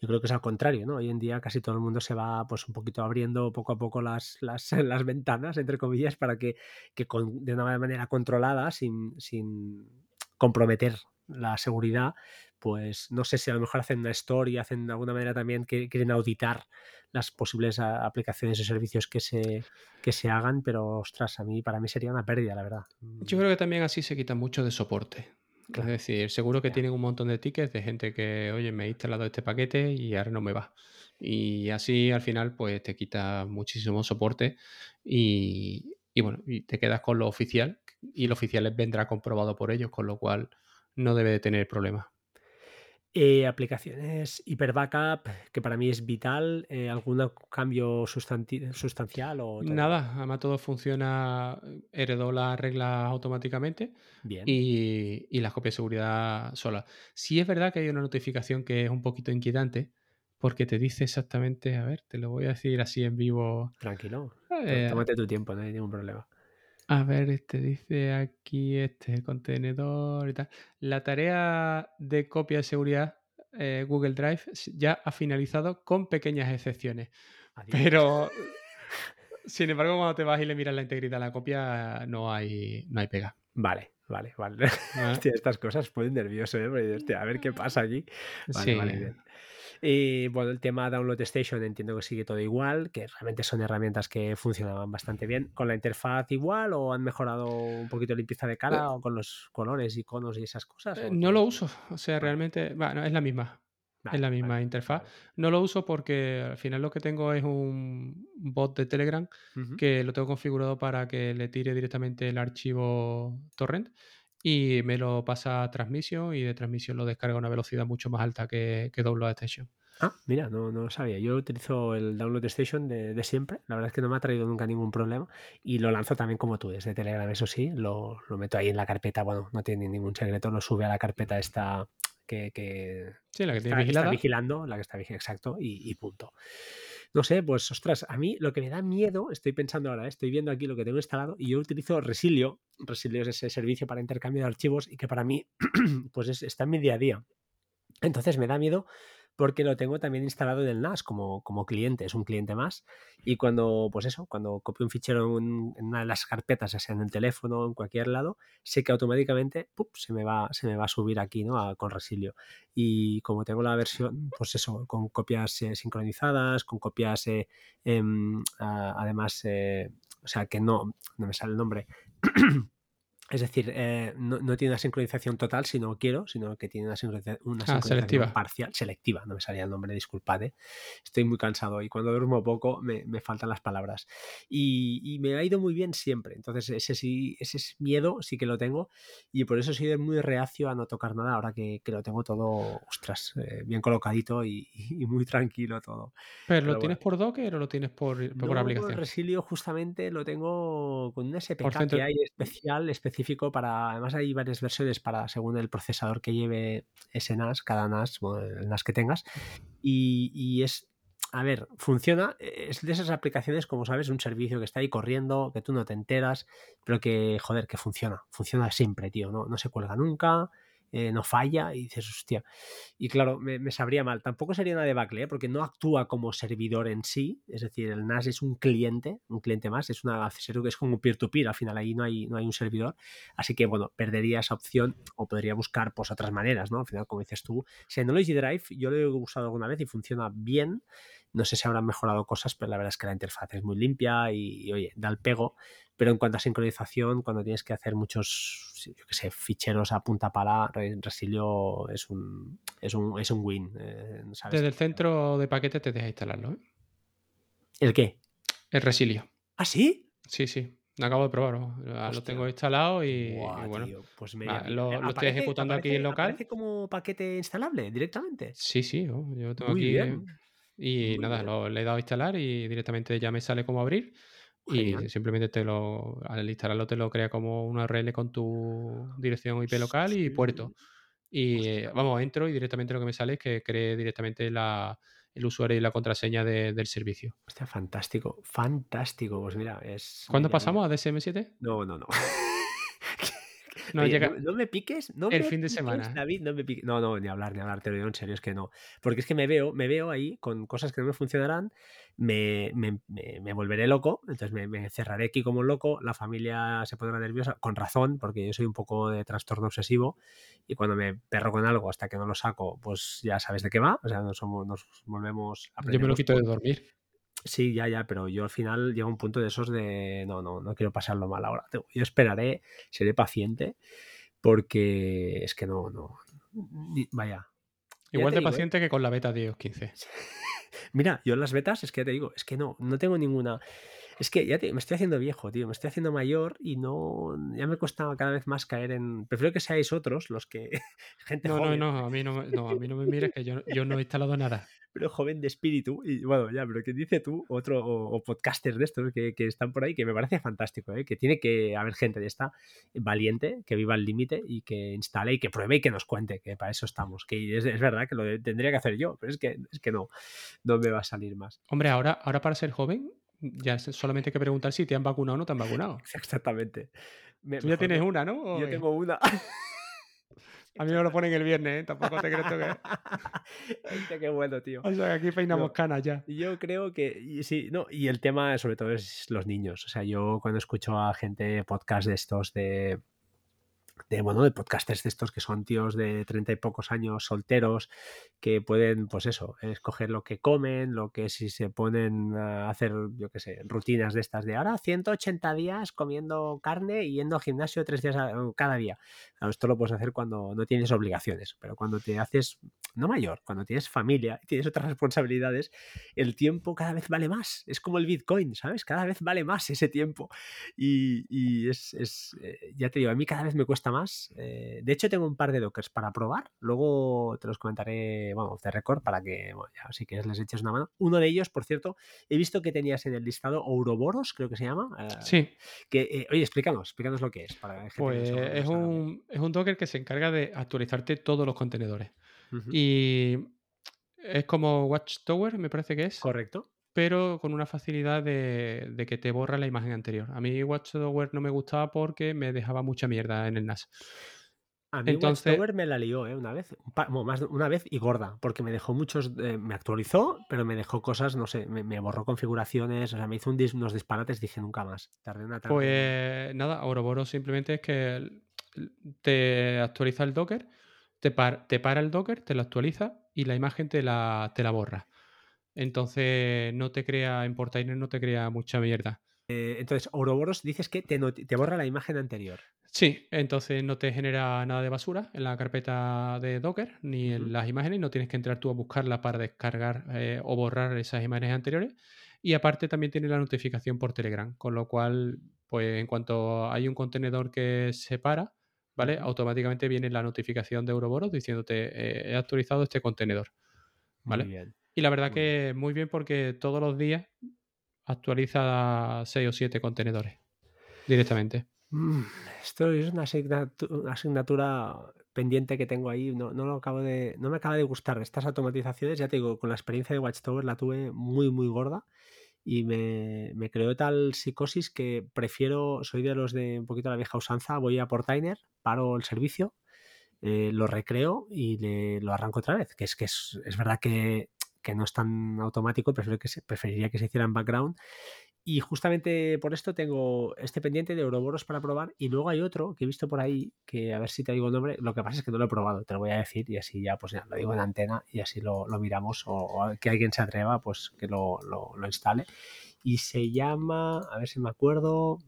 yo creo que es al contrario, ¿no? Hoy en día casi todo el mundo se va pues un poquito abriendo poco a poco las, las, (laughs) las ventanas, entre comillas, para que, que con- de una manera controlada, sin, sin comprometer la seguridad, pues no sé si a lo mejor hacen una store y hacen de alguna manera también que quieren auditar las posibles aplicaciones o servicios que se, que se hagan, pero ostras, a mí, para mí sería una pérdida, la verdad. Yo creo que también así se quita mucho de soporte. Claro. Es decir, seguro que tienen un montón de tickets de gente que, oye, me he instalado este paquete y ahora no me va. Y así al final, pues te quita muchísimo soporte y, y bueno, y te quedas con lo oficial y lo oficial vendrá comprobado por ellos, con lo cual no debe de tener problemas. Eh, aplicaciones Hyper Backup, que para mí es vital, eh, ¿algún cambio sustancial o todo Nada, además todo funciona, heredó las reglas automáticamente bien? y, y las copias de seguridad solas. Sí es verdad que hay una notificación que es un poquito inquietante porque te dice exactamente, a ver, te lo voy a decir así en vivo. Tranquilo, Eh, tómate tu tiempo, no hay ningún problema. A ver, te dice aquí este contenedor y tal. La tarea de copia de seguridad eh, Google Drive ya ha finalizado con pequeñas excepciones. Adiós. Pero, (laughs) sin embargo, cuando te vas y le miras la integridad a la copia, no hay, no hay pega. Vale, vale, vale. (laughs) Hostia, estas cosas ponen nervioso, ¿eh? Porque, hostia, a ver qué pasa aquí. Vale, Sí. vale, bien. Y bueno, el tema Download Station entiendo que sigue todo igual, que realmente son herramientas que funcionaban bastante bien. ¿Con la interfaz igual o han mejorado un poquito la limpieza de cara o con los colores, iconos y esas cosas? Eh, no lo uso, o sea, realmente, bueno, es la misma, Vale, es la misma vale, interfaz. vale. No lo uso porque al final lo que tengo es un bot de Telegram que lo tengo configurado para que le tire directamente el archivo torrent y me lo pasa a transmisión y de transmisión lo descarga a una velocidad mucho más alta que, que Download Station. Ah, mira, no, no lo sabía. Yo utilizo el Download Station de, de siempre. La verdad es que no me ha traído nunca ningún problema. Y lo lanzo también como tú, desde Telegram, eso sí. Lo, lo meto ahí en la carpeta. Bueno, no tiene ningún secreto. Lo sube a la carpeta esta que, que Sí, la que está, tiene está vigilada. vigilando, la que está vigilando, exacto, y, y punto. No sé, pues ostras, a mí lo que me da miedo, estoy pensando ahora, ¿eh? estoy viendo aquí lo que tengo instalado y yo utilizo Resilio. Resilio es ese servicio para intercambio de archivos y que para mí, (clears throat) pues es- está en mi día a día. Entonces me da miedo porque lo tengo también instalado en el NAS como, como cliente, es un cliente más. Y cuando, pues eso, cuando copio un fichero en, una de las carpetas, ya sea en el teléfono o en cualquier lado, sé que automáticamente se, me va, se me va a subir aquí ¿no? con Resilio. Y como tengo la versión, pues eso, con copias eh, sincronizadas, con copias eh, em, además, eh, o sea, que no, no me sale el nombre. (clears throat) Es decir, eh, no, tiene una sincronización total si no quiero, sino que tiene una, sincronización, ah, selectiva. parcial, selectiva. No me salía el nombre, disculpad. ¿eh? Estoy muy cansado y cuando duermo poco me, faltan las palabras. Y, me ha ido muy bien siempre. Entonces, ese sí, ese miedo sí que lo tengo y por eso soy muy reacio a no tocar nada ahora que, lo tengo todo, ostras, eh, bien colocadito y, muy tranquilo todo. ¿Pero, lo tienes por Docker o lo tienes por, por no, aplicación? Resilio justamente lo tengo con un SPK que hay especial, especial para, además hay varias versiones para según el procesador que lleve ese NAS, cada NAS, NAS que tengas, y, es a ver, funciona, es de esas aplicaciones, como sabes, un servicio que está ahí corriendo, que tú no te enteras, pero que, joder, que funciona, funciona siempre, tío, no, no se cuelga nunca, eh, no falla y dices, hostia. Y claro, me, sabría mal. Tampoco sería una debacle, ¿eh? porque no actúa como servidor en sí. Es decir, el NAS es un cliente, un cliente más, es una que es como peer-to-peer. Al final ahí no hay, no hay un servidor. Así que, bueno, perdería esa opción o podría buscar pues, otras maneras, ¿no? Al final, como dices tú, Synology Drive yo lo he usado alguna vez y funciona bien. No sé si habrán mejorado cosas, pero la verdad es que la interfaz es muy limpia y, oye, da el pego. Pero en cuanto a sincronización, cuando tienes que hacer muchos, yo qué sé, ficheros a punta pala, Resilio es un, es un, es un win. Eh, Desde el centro de paquete te deja instalarlo. ¿eh? ¿El qué? El Resilio. ¿Ah, sí? Sí, sí. Acabo de probarlo. Lo tengo instalado y, bueno. pues lo, estoy ejecutando aquí en local. ¿Aparece como paquete instalable directamente? Sí, sí. Yo tengo aquí. Y nada, lo, le he dado a instalar y directamente ya me sale como abrir. Y simplemente te lo, al instalarlo te lo crea como una URL con tu dirección IP local y puerto. Y vamos, entro y directamente lo que me sale es que cree directamente la, el usuario y la contraseña del servicio. Hostia, fantástico, fantástico. Pues mira, es. ¿Cuándo pasamos a DSM7? No, no, no. (laughs) No, llega... no, me piques, no el me fin de semana. David, no me piques. No, no, ni hablar, ni hablar, te lo digo en serio, es que no. Porque es que me veo, me veo ahí con cosas que no me funcionarán, me, me, me, volveré loco, entonces me, cerraré aquí como un loco, la familia se pondrá nerviosa, con razón, porque yo soy un poco de trastorno obsesivo y cuando me perro con algo hasta que no lo saco, pues ya sabes de qué va, o sea, nos, somos, nos volvemos a Yo me lo quito de dormir. Sí, ya, ya, pero yo al final llega un punto de esos de no, no, no quiero pasarlo mal ahora. Yo esperaré, seré paciente, porque es que no, no, vaya. Igual de ¿eh? paciente que con la beta de iOS 15. (laughs) Mira, yo en las betas es que ya te digo, es que no, no tengo ninguna. Es que ya me estoy haciendo viejo, tío, me estoy haciendo mayor y no, ya me cuesta cada vez más caer en... Prefiero que seáis otros los que... (laughs) Gente no, joven. no, no, a mí no, no, a mí no me mires que yo, yo no he instalado nada. (laughs) Pero joven de espíritu, y bueno, ya, pero que dice tú, otro, o, podcasters de estos que, que, están por ahí, que me parece fantástico, ¿eh? que tiene que haber gente de esta valiente, que viva al límite y que instale y que pruebe y que nos cuente, que para eso estamos. Que es, es verdad que lo tendría que hacer yo, pero es que, es que no, no me va a salir más. Hombre, ahora, ahora para ser joven ya solamente hay que preguntar si te han vacunado o no te han vacunado. (laughs) Exactamente. Tú ya tienes una, ¿no? Yo tengo una. (laughs) A mí me lo ponen el viernes, ¿eh? Tampoco te creo que. (laughs) qué bueno, tío. O sea, aquí peinamos canas ya. Yo creo que. Y, sí, no, y el tema, sobre todo, es los niños. O sea, yo cuando escucho a gente podcast de estos de de, bueno, de podcasters de estos que son tíos de treinta y pocos años solteros que pueden, pues eso, escoger lo que comen, lo que si se ponen a hacer, yo qué sé, rutinas de estas de ahora 180 días comiendo carne y yendo al gimnasio tres días cada día. esto lo puedes hacer cuando no tienes obligaciones, pero cuando te haces, no mayor, cuando tienes familia y tienes otras responsabilidades, el tiempo cada vez vale más. Es como el Bitcoin, ¿sabes? Cada vez vale más ese tiempo. Y, y es, es, eh, ya te digo, a mí cada vez me cuesta más. Eh, de hecho, tengo un par de dockers para probar. Luego te los comentaré, bueno, de record para que, bueno, ya, si quieres les eches una mano. Uno de ellos, por cierto, he visto que tenías en el listado Ouroboros, creo que se llama. Eh, sí. Que, oye, explícanos, explícanos lo que es. Para pues es un, es un docker que se encarga de actualizarte todos los contenedores. Y es como Watchtower, me parece que es. Correcto pero con una facilidad de, que te borra la imagen anterior. A mí Watchtower no me gustaba porque me dejaba mucha mierda en el NAS. A mí Entonces, Watchtower me la lió, ¿eh? Una vez, un pa- bueno, más de una vez y gorda, porque me dejó muchos, eh, me actualizó, pero me dejó cosas, no sé, me, me borró configuraciones, o sea, me hizo un dis- unos disparates, dije nunca más. Tardé una tarde. pues nada, Ouroboros simplemente es que te actualiza el Docker, te, par- te para el Docker, te lo actualiza y la imagen te la, te la borra. Entonces no te crea, en Portainer no te crea mucha mierda. Eh, entonces, Ouroboros dices que te, borra la imagen anterior. Sí, entonces no te genera nada de basura en la carpeta de Docker ni en las imágenes, no tienes que entrar tú a buscarla para descargar eh, o borrar esas imágenes anteriores. Y aparte también tiene la notificación por Telegram, con lo cual, pues en cuanto hay un contenedor que se para, ¿vale? Automáticamente viene la notificación de Ouroboros diciéndote eh, he actualizado este contenedor, ¿vale? Muy bien. Y la verdad que muy bien porque todos los días actualiza 6 o 7 contenedores directamente. Mm, Esto es una asignatura pendiente que tengo ahí. No, no lo acabo de, no me acaba de gustar. Estas automatizaciones, ya te digo, con la experiencia de Watchtower la tuve muy, muy gorda y me, me creó tal psicosis que prefiero, soy de los de un poquito la vieja usanza, voy a Portainer, paro el servicio, eh, lo recreo y le- lo arranco otra vez. Que es que es, es verdad que, que no es tan automático, prefiero que se, preferiría que se hiciera en background. Y justamente por esto tengo este pendiente de Ouroboros para probar. Y luego hay otro que he visto por ahí, que a ver si te digo el nombre. Lo que pasa es que no lo he probado, te lo voy a decir. Y así ya, pues ya lo digo en antena y así lo, lo miramos. O, o que alguien se atreva, pues que lo, lo- lo instale. Y se llama, a ver si me acuerdo.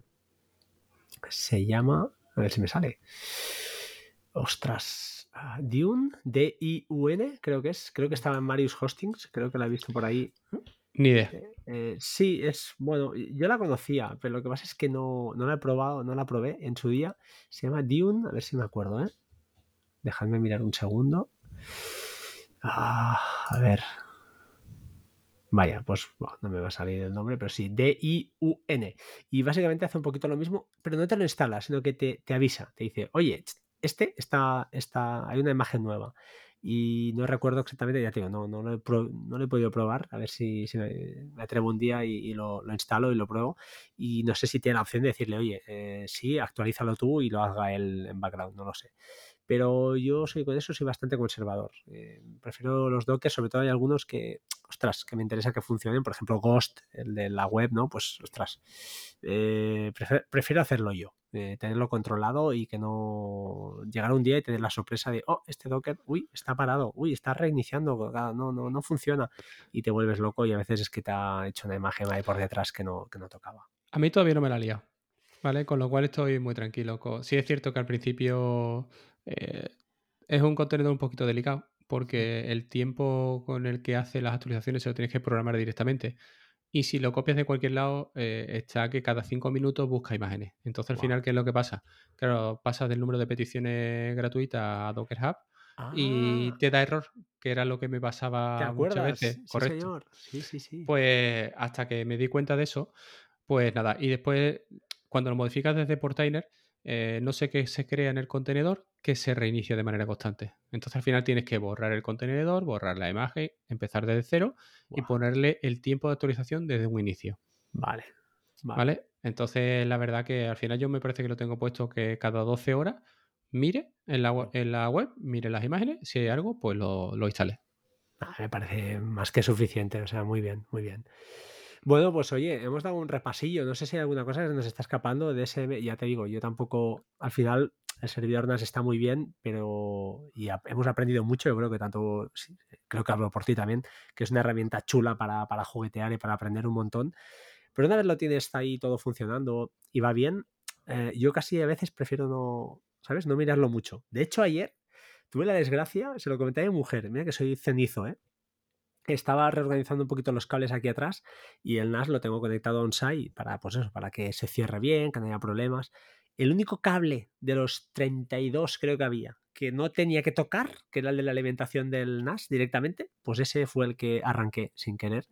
Se llama, a ver si me sale. Ostras. Ah, Dune, D-I-U-N, creo que es. Creo que estaba en Marius Hostings. Creo que la he visto por ahí. Ni idea. Eh, sí, es bueno, yo la conocía, pero lo que pasa es que no, no la he probado, no la probé en su día. Se llama Dune, a ver si me acuerdo, ¿eh? Dejadme mirar un segundo. Ah, a ver. Vaya, pues bueno, no me va a salir el nombre, pero sí, D-I-U-N. Y básicamente hace un poquito lo mismo, pero no te lo instala, sino que te, te avisa, te dice, oye, este está, está, hay una imagen nueva. Y no recuerdo exactamente, ya te digo, no, no, lo, he no lo he podido probar, a ver si, si me atrevo un día y, y lo, lo instalo y lo pruebo. Y no sé si tiene la opción de decirle, oye, eh, sí, actualízalo tú y lo haga él en background, no lo sé. Pero yo soy con eso, soy bastante conservador. Eh, prefiero los dockers, sobre todo hay algunos que, ostras, que me interesa que funcionen. Por ejemplo, Ghost, el de la web, ¿no? Pues, ostras, eh, prefiero, hacerlo yo, eh, tenerlo controlado y que no llegar un día y tener la sorpresa de, oh, este docker, uy, está parado, uy, está reiniciando, no, no, no funciona. Y te vuelves loco y a veces es que te ha hecho una imagen ahí por detrás que no, que no tocaba. A mí todavía no me la liado, ¿vale? Con lo cual estoy muy tranquilo. Sí es cierto que al principio eh, es un contenedor un poquito delicado porque el tiempo con el que hace las actualizaciones se lo tienes que programar directamente. Y si lo copias de cualquier lado, eh, está que cada cinco minutos busca imágenes. Entonces, al final, ¿qué es lo que pasa? Claro, pasas del número de peticiones gratuitas a Docker Hub y Ah, te da error, que era lo que me ¿te pasaba muchas veces. Sí, Correcto. señor. Sí, sí, sí. Pues hasta que me di cuenta de eso, pues nada. Y después, cuando lo modificas desde Portainer, eh, no sé qué se crea en el contenedor que se reinicia de manera constante. Entonces al final tienes que borrar el contenedor, borrar la imagen, empezar desde cero y ponerle el tiempo de actualización desde un inicio. Vale, vale. ¿Vale? Entonces la verdad que al final yo me parece que lo tengo puesto que cada 12 horas mire en la, en la web, mire las imágenes, si hay algo, pues lo, lo instale. Ah, me parece más que suficiente, o sea, muy bien, muy bien. Bueno, pues oye, hemos dado un repasillo. No sé si hay alguna cosa que nos está escapando de ese. Ya te digo, yo tampoco. Al final, el servidor NAS está muy bien, pero. Y hemos aprendido mucho. Yo creo que tanto. creo que hablo por ti también, que es una herramienta chula para, para juguetear y para aprender un montón. Pero una vez lo tienes ahí todo funcionando y va bien, eh, yo casi a veces prefiero no. ¿Sabes? No mirarlo mucho. De hecho, ayer tuve la desgracia, se lo comenté a mi mujer. Mira que soy cenizo, ¿eh? Estaba reorganizando un poquito los cables aquí atrás y el NAS lo tengo conectado a on-site para, pues eso, para que se cierre bien, que no haya problemas. El único cable de los 32 creo que había que no tenía que tocar, que era el de la alimentación del NAS directamente, pues ese fue el que arranqué sin querer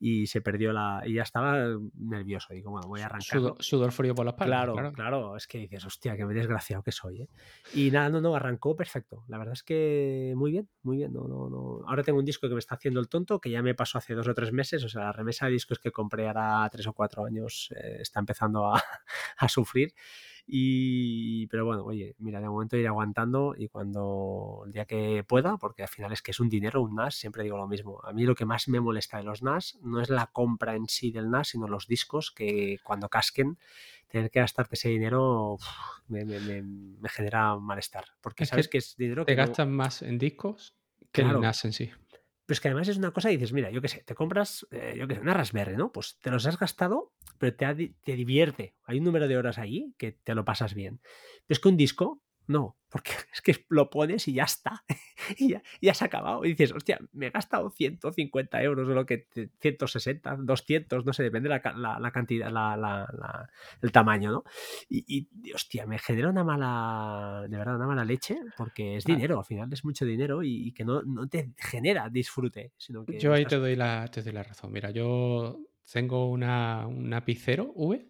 y se perdió la... y ya estaba nervioso. Digo, bueno, voy a arrancarlo. Sudor, sudor frío por la espalda. Claro, claro. claro, es que dices, hostia, qué desgraciado que soy, ¿eh? Y nada, no, no, arrancó perfecto. La verdad es que muy bien, muy bien. No, no, no. Ahora tengo un disco que me está haciendo el tonto, que ya me pasó hace dos o tres meses. O sea, la remesa de discos que compré ahora tres o cuatro años eh, está empezando a, (laughs) a sufrir. Y, pero bueno, oye, mira, de momento iré aguantando y cuando el día que pueda, porque al final es que es un dinero, un NAS, siempre digo lo mismo. A mí lo que más me molesta de los NAS no es la compra en sí del NAS, sino los discos que cuando casquen, tener que gastarte ese dinero me, genera malestar. Porque sabes que, es dinero que. Te gastas más en discos que en NAS en sí. Pero es que además es una cosa dices, mira, yo qué sé, te compras, eh, yo qué sé, una Raspberry, ¿no? Pues te los has gastado, pero te, te divierte. Hay un número de horas ahí que te lo pasas bien. Pero es que un disco, no, porque (laughs) es que lo pones y ya está. (laughs) y ya, ya, se ha acabado. Y dices, hostia, me he gastado 150 euros o lo que 160, 200, no sé, depende la, la, cantidad, la, el tamaño, ¿no? Y, hostia, me genera una mala, de verdad, una mala leche porque es dinero, al final es mucho dinero y, que no, no, te genera disfrute. Sino que yo ahí te, doy la, te doy la razón. Mira, yo tengo una, una Picero V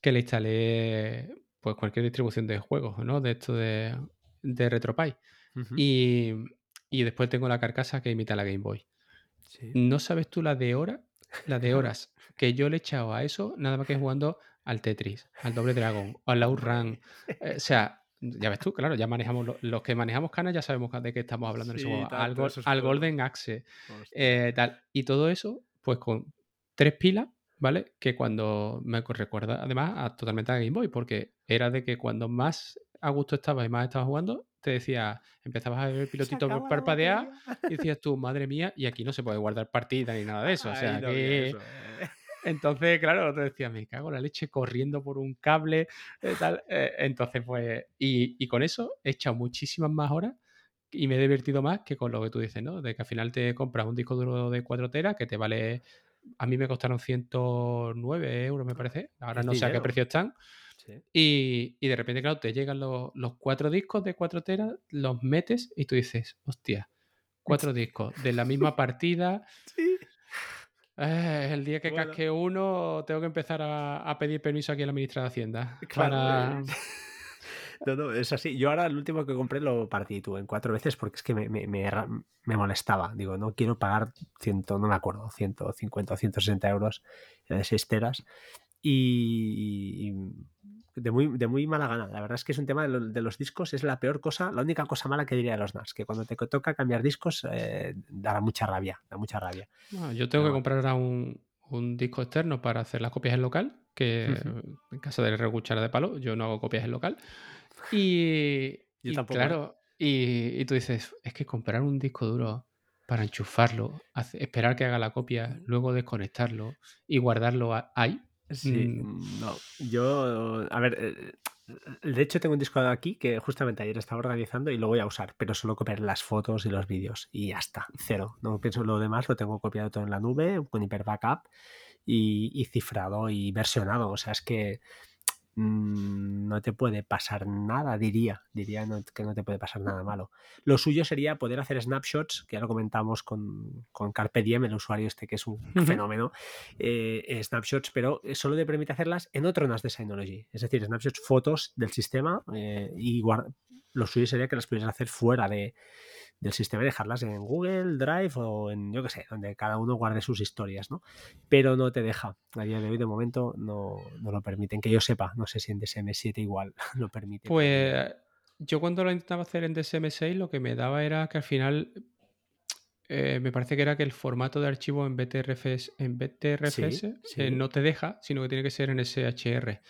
que le instalé pues cualquier distribución de juegos, ¿no? De esto de, de RetroPie. y, y, después tengo la carcasa que imita la Game Boy. No sabes tú la de horas, la de (laughs) horas que yo le he echado a eso, nada más que jugando al Tetris, al Doble Dragon, al Outrun. (laughs) Eh, o sea, ya ves tú, claro, ya manejamos los que manejamos canas, ya sabemos de qué estamos hablando en ese juego. Al, Golden Axe, eh, tal. Y todo eso, pues con tres pilas ¿vale? Que cuando me recuerda además a, totalmente a Game Boy, porque era de que cuando más a gusto estabas y más estabas jugando, te decía, empezabas a ver el (laughs) pilotito por parpadear y (laughs) decías tú, madre mía, y aquí no se puede guardar partida ni nada de eso. O sea, que... Eh. (laughs) Entonces, claro, te decía, me cago la leche corriendo por un cable, eh, tal. Eh, entonces, pues, y, y, con eso he echado muchísimas más horas y me he divertido más que con lo que tú dices, ¿no? De que al final te compras un disco duro de 4 teras que te vale a mí me costaron 109 euros, me parece. Ahora no sé a qué precio están. Y, de repente, claro, te llegan los, cuatro discos de 4 teras, los metes y tú dices, hostia, cuatro (laughs) discos de la misma partida. Sí. Eh, el día que casque uno, tengo que empezar a, pedir permiso aquí a la ministra de Hacienda. Para... No, no, es así. Yo ahora el último que compré lo partí tú en cuatro veces porque es que me, me, me, molestaba. Digo, no quiero pagar ciento, no me acuerdo, 150 o 160 euros de seis teras. Y, de, muy, de muy mala gana. La verdad es que es un tema de, los discos, es la peor cosa, la única cosa mala que diría de los NAS, que cuando te toca cambiar discos eh, dará mucha rabia, da mucha rabia. yo tengo que comprar ahora un, un disco externo para hacer las copias en local, que en caso de recuchara de palo, yo no hago copias en local. Y, claro, y, tú dices, es que comprar un disco duro para enchufarlo, esperar que haga la copia, luego desconectarlo y guardarlo ahí. Sí, mm. no. Yo, a ver, eh, de hecho tengo un disco aquí que justamente ayer estaba organizando y lo voy a usar, pero solo copiar las fotos y los vídeos y ya está, cero. No pienso lo demás, lo tengo copiado todo en la nube con hiper backup y, y cifrado y versionado. O sea, es que Mm, no te puede pasar nada, diría, diría que no te puede pasar nada (laughs) malo. Lo suyo sería poder hacer snapshots, que ya lo comentamos con, con Carpe Diem, el usuario este que es un fenómeno, eh, eh, snapshots, pero solo te permite hacerlas en otro NAS de Synology, es decir, snapshots, fotos del sistema eh, y lo suyo sería que las pudieras hacer fuera de, del sistema y dejarlas en Google Drive o en, yo qué sé, donde cada uno guarde sus historias, ¿no? Pero no te deja. A día de hoy, de momento, no, no lo permiten. Que yo sepa, no sé si en DSM7 igual (laughs) lo permite. Pues yo cuando lo intentaba hacer en DSM6, lo que me daba era que al final eh, me parece que era que el formato de archivo en BTRFS, en BTRFS eh, no te deja, sino que tiene que ser en SHR.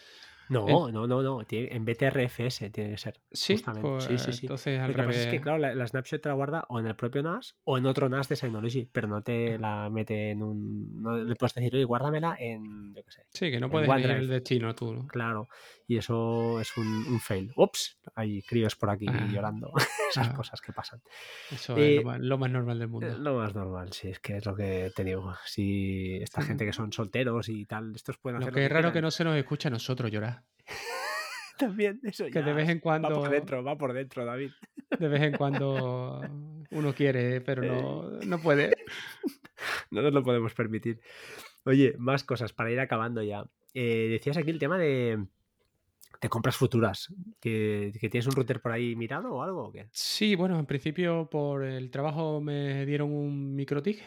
No, no, no, no. en BTRFS tiene que ser. Sí, pues, sí, sí, sí. Entonces, Lo que pasa es que, claro, la, snapshot te la guarda o en el propio NAS o en otro NAS de Synology, pero no te la mete en un. No le puedes decir, oye, guárdamela en. Yo qué sé. Sí, que no puedes ir el destino tú. Claro, y eso es un, fail. Ups, hay críos por aquí ah. llorando. (laughs) Esas ah. cosas que pasan. Eso es lo eh, más, normal del mundo. Eh, lo más normal, sí, es que es lo que te digo. Si esta (laughs) gente que son solteros y tal, estos pueden hacer. Lo que es raro que no se nos escucha a nosotros llorar. (laughs) También, eso Que de vez en cuando. Va por dentro, va por dentro, David. De vez en cuando (laughs) uno quiere, pero no, (laughs) no puede. No nos lo podemos permitir. Oye, más cosas para ir acabando ya. Eh, decías aquí el tema de, de compras futuras. ¿Que, ¿Que, tienes un router por ahí mirado o algo? ¿o qué? Sí, bueno, en principio por el trabajo me dieron un MikroTik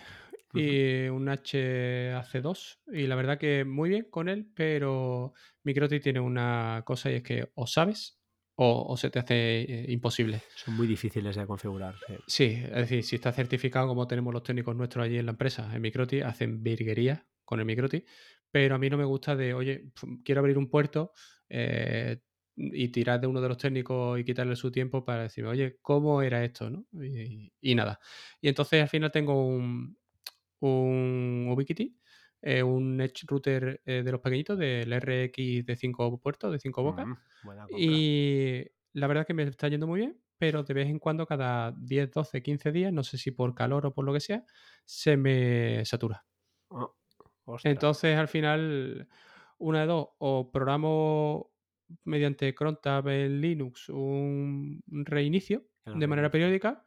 y un HAC2 y la verdad que muy bien con él, pero Microti tiene una cosa y es que o sabes o, se te hace eh, imposible. Son muy difíciles de configurar. Sí. es decir, si está certificado como tenemos los técnicos nuestros allí en la empresa, en Microti, hacen virguería con el Microti, pero a mí no me gusta de, oye, quiero abrir un puerto eh, y tirar de uno de los técnicos y quitarle su tiempo para decirme, oye, ¿cómo era esto? ¿no? Y, nada. Y entonces al final tengo un, un Ubiquiti, eh, un Edge router de los pequeñitos, del RX de 5 puertos, de 5 bocas. Mm, y la verdad es que me está yendo muy bien, pero de vez en cuando, cada 10, 12, 15 días, no sé si por calor o por lo que sea, se me satura. Oh, Entonces, al final, una de dos, o programo mediante crontab en Linux un reinicio de manera periódica,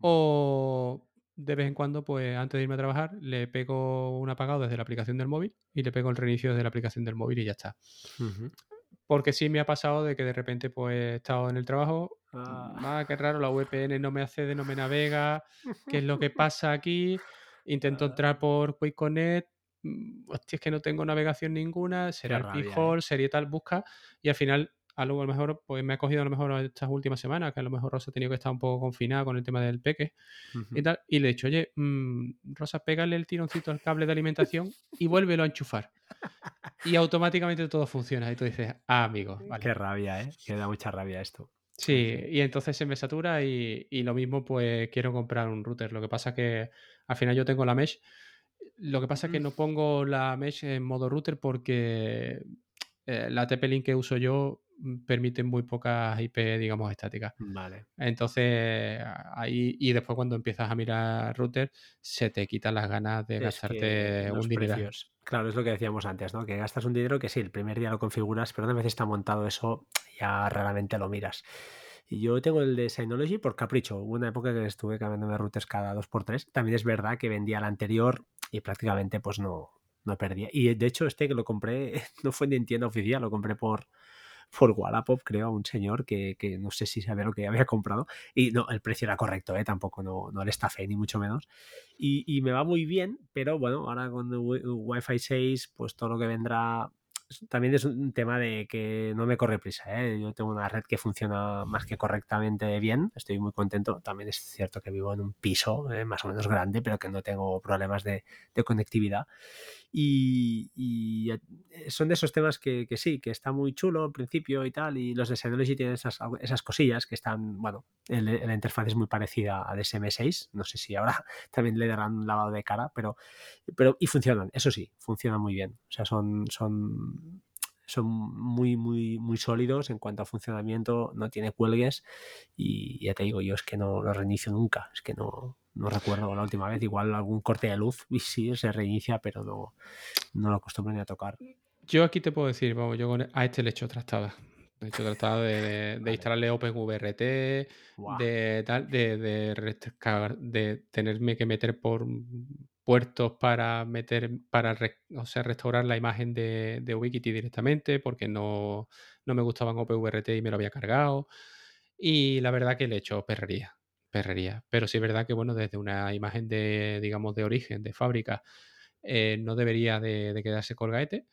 o de vez en cuando, pues antes de irme a trabajar, le pego un apagado desde la aplicación del móvil y le pego el reinicio desde la aplicación del móvil y ya está. Porque sí me ha pasado de que de repente pues he estado en el trabajo, ah, ah qué raro, la VPN no me accede, no me navega, ¿qué es lo que (laughs) pasa aquí? Intento entrar por Quick Connect, mm, hostia, es que no tengo navegación ninguna, será el pijol, ¿eh? sería tal, busca, y al final a lo mejor pues me ha cogido a lo mejor estas últimas semanas, que a lo mejor Rosa ha tenido que estar un poco confinada con el tema del peque y tal, y le he dicho, oye, mm, Rosa, pégale el tironcito al cable de alimentación y vuélvelo a enchufar. Y automáticamente todo funciona. Y tú dices, ah, amigo, vale. Qué rabia, ¿eh? Que da mucha rabia esto. Sí, y entonces se me satura y, y, lo mismo, pues quiero comprar un router. Lo que pasa que al final yo tengo la mesh. Lo que pasa es que no pongo la mesh en modo router porque eh, la TP-Link que uso yo Mm, permiten muy pocas IP, digamos, estáticas. Vale. Entonces, ahí, y después cuando empiezas a mirar router, se te quitan las ganas de gastarte un dinero. Claro, es lo que decíamos antes, ¿no? Que gastas un dinero que sí, el primer día lo configuras, pero una vez está montado eso, ya raramente lo miras. Y yo tengo el de Synology por capricho. Hubo una época que estuve cambiándome routers cada 2x3. También es verdad que vendía el anterior y prácticamente pues no, no perdía. Y de hecho este que lo compré (laughs) no fue ni en tienda oficial, lo compré por, por Wallapop, creo, a un señor que, que, no sé si sabía lo que había comprado. Y no, el precio era correcto, ¿eh? tampoco no, no le estafé, ni mucho menos. Y, y, me va muy bien, pero bueno, ahora con Wi-Fi 6, pues todo lo que vendrá también es un tema de que no me corre prisa. ¿eh? Yo tengo una red que funciona más que correctamente bien. Estoy muy contento. También es cierto que vivo en un piso ¿eh? más o menos grande, pero que no tengo problemas de, de conectividad. Y, eh, son de esos temas que, sí, que está muy chulo al principio y tal. Y los de Synology tienen esas, esas cosillas que están, bueno, la interfaz es muy parecida a DSM6. No sé si ahora (laughs) también le darán un lavado de cara, pero, pero y funcionan, eso sí, funcionan muy bien. O sea, son, son son muy, muy, muy sólidos en cuanto a funcionamiento, no tiene cuelgues y ya te digo, yo es que no lo reinicio nunca, es que no, no recuerdo la última vez, igual algún corte de luz y sí se reinicia, pero no, no lo acostumbro ni a tocar. Yo aquí te puedo decir, vamos, yo a este le he hecho trastada. Le he hecho trastada de, de, (laughs) instalarle OpenVRT, de tal, de, de, de tenerme que meter por puertos para meter, para o sea, restaurar la imagen de, de Wikiti directamente, porque no, no me gustaban OpenVRT y me lo había cargado. Y la verdad que le he hecho perrería perrería. Pero sí es verdad que, bueno, desde una imagen de, digamos, de origen, de fábrica, eh, no debería de, quedarse colgaete.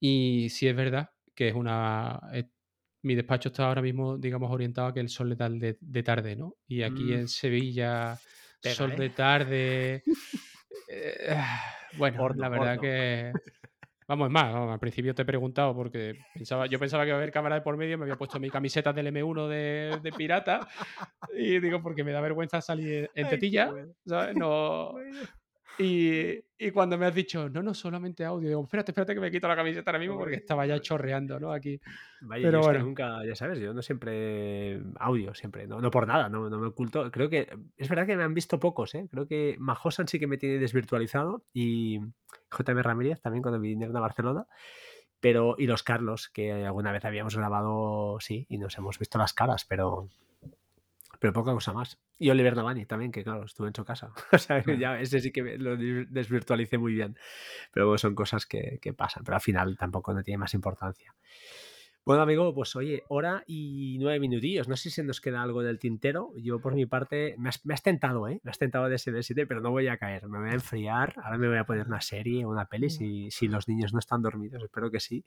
Y sí es verdad que es una... Eh, mi despacho está ahora mismo, digamos, orientado a que el sol le da de, de tarde, ¿no? Y aquí mm. en Sevilla, sol ¿eh? de tarde... (laughs) bueno, la verdad que... Vamos, es más, al principio te he preguntado porque pensaba, yo pensaba que iba a haber cámara de por medio, me había puesto mi camiseta del M1 de, pirata y digo, porque me da vergüenza salir en tetilla, ¿sabes? No... Y, y, cuando me has dicho, no, no, solamente audio, digo, espérate, espérate que me quito la camiseta ahora mismo porque estaba ya chorreando, ¿no? Aquí. Vaya, Pero bueno. nunca, ya sabes, yo no siempre audio, siempre, no, no por nada, no, no, me oculto. Creo que es verdad que me han visto pocos, ¿eh? Creo que Majosan sí que me tiene desvirtualizado y JM Ramírez también cuando vinieron a Barcelona. Pero, y los Carlos, que alguna vez habíamos grabado, sí, y nos hemos visto las caras, pero, pero poca cosa más. Y Oliver Navani también, que claro, estuve en su casa. (laughs) o sea, ya ese sí que lo desvirtualicé muy bien. Pero son cosas que, que, pasan, pero al final tampoco no tiene más importancia. Bueno, amigo, pues oye, hora y nueve minutillos. No sé si nos queda algo en el tintero. Yo, por mi parte, me has, tentado, ¿eh? Me has tentado de ese 7, pero no voy a caer. Me voy a enfriar. Ahora me voy a poner una serie o una peli si, si, los niños no están dormidos. Espero que sí.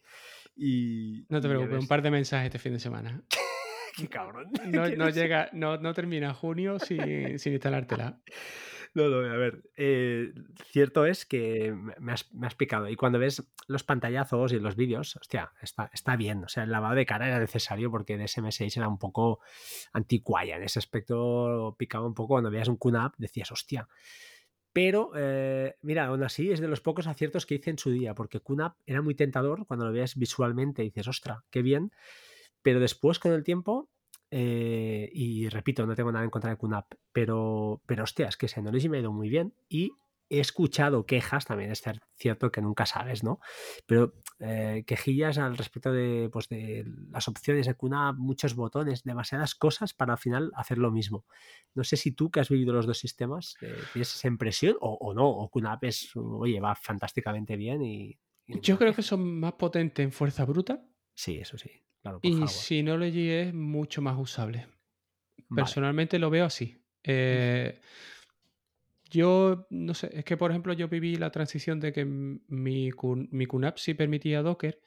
Y, no te preocupes, un par de mensajes este fin de semana. (laughs) Qué cabrón. (laughs) (laughs) No, llega, no, no termina junio sin, sin instalártela. No, no, a ver, eh, cierto es que me has, me has, picado. Y cuando ves los pantallazos y los vídeos, hostia, está, está bien. O sea, el lavado de cara era necesario porque DSM6 era un poco anticuaya. En ese aspecto picaba un poco. Cuando veías un QNAP decías, hostia. Pero, eh, mira, aún así es de los pocos aciertos que hice en su día, porque QNAP era muy tentador cuando lo veas visualmente y dices, ostra, qué bien. Pero después, con el tiempo, eh, y repito, no tengo nada en contra de QNAP, pero, pero hostia, es que Synology me ha ido muy bien y he escuchado quejas, también es cierto que nunca sabes, ¿no? Pero eh, quejillas al respecto de, pues, de las opciones de QNAP, muchos botones, demasiadas cosas para al final hacer lo mismo. No sé si tú que has vivido los dos sistemas eh, tienes esa impresión o, no, o QNAP es, oye, va fantásticamente bien y... Yo creo que son más potentes en fuerza bruta. Sí, eso sí y si no Synology es mucho más usable. Personalmente lo veo así. Eh, yo, no sé, es que por ejemplo yo viví la transición de que mi, mi QNAP sí permitía Docker,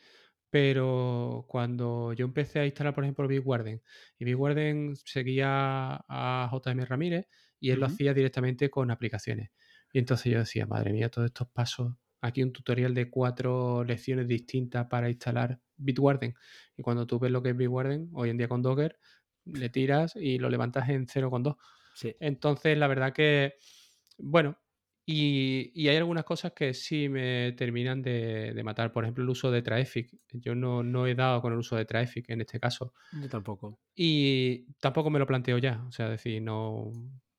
pero cuando yo empecé a instalar, por ejemplo, Bitwarden, y Bitwarden seguía a JM Ramírez y él lo hacía directamente con aplicaciones. Y entonces yo decía, madre mía, todos estos pasos, aquí un tutorial de cuatro lecciones distintas para instalar Bitwarden. Y cuando tú ves lo que es Bitwarden, hoy en día con Docker, le tiras y lo levantas en 0,2. Sí. Entonces, la verdad que, bueno, y, hay algunas cosas que sí me terminan de, matar. Por ejemplo, el uso de Traffic. Yo no, no, he dado con el uso de Traffic en este caso. Yo tampoco. Y tampoco me lo planteo ya. O sea, decir, no,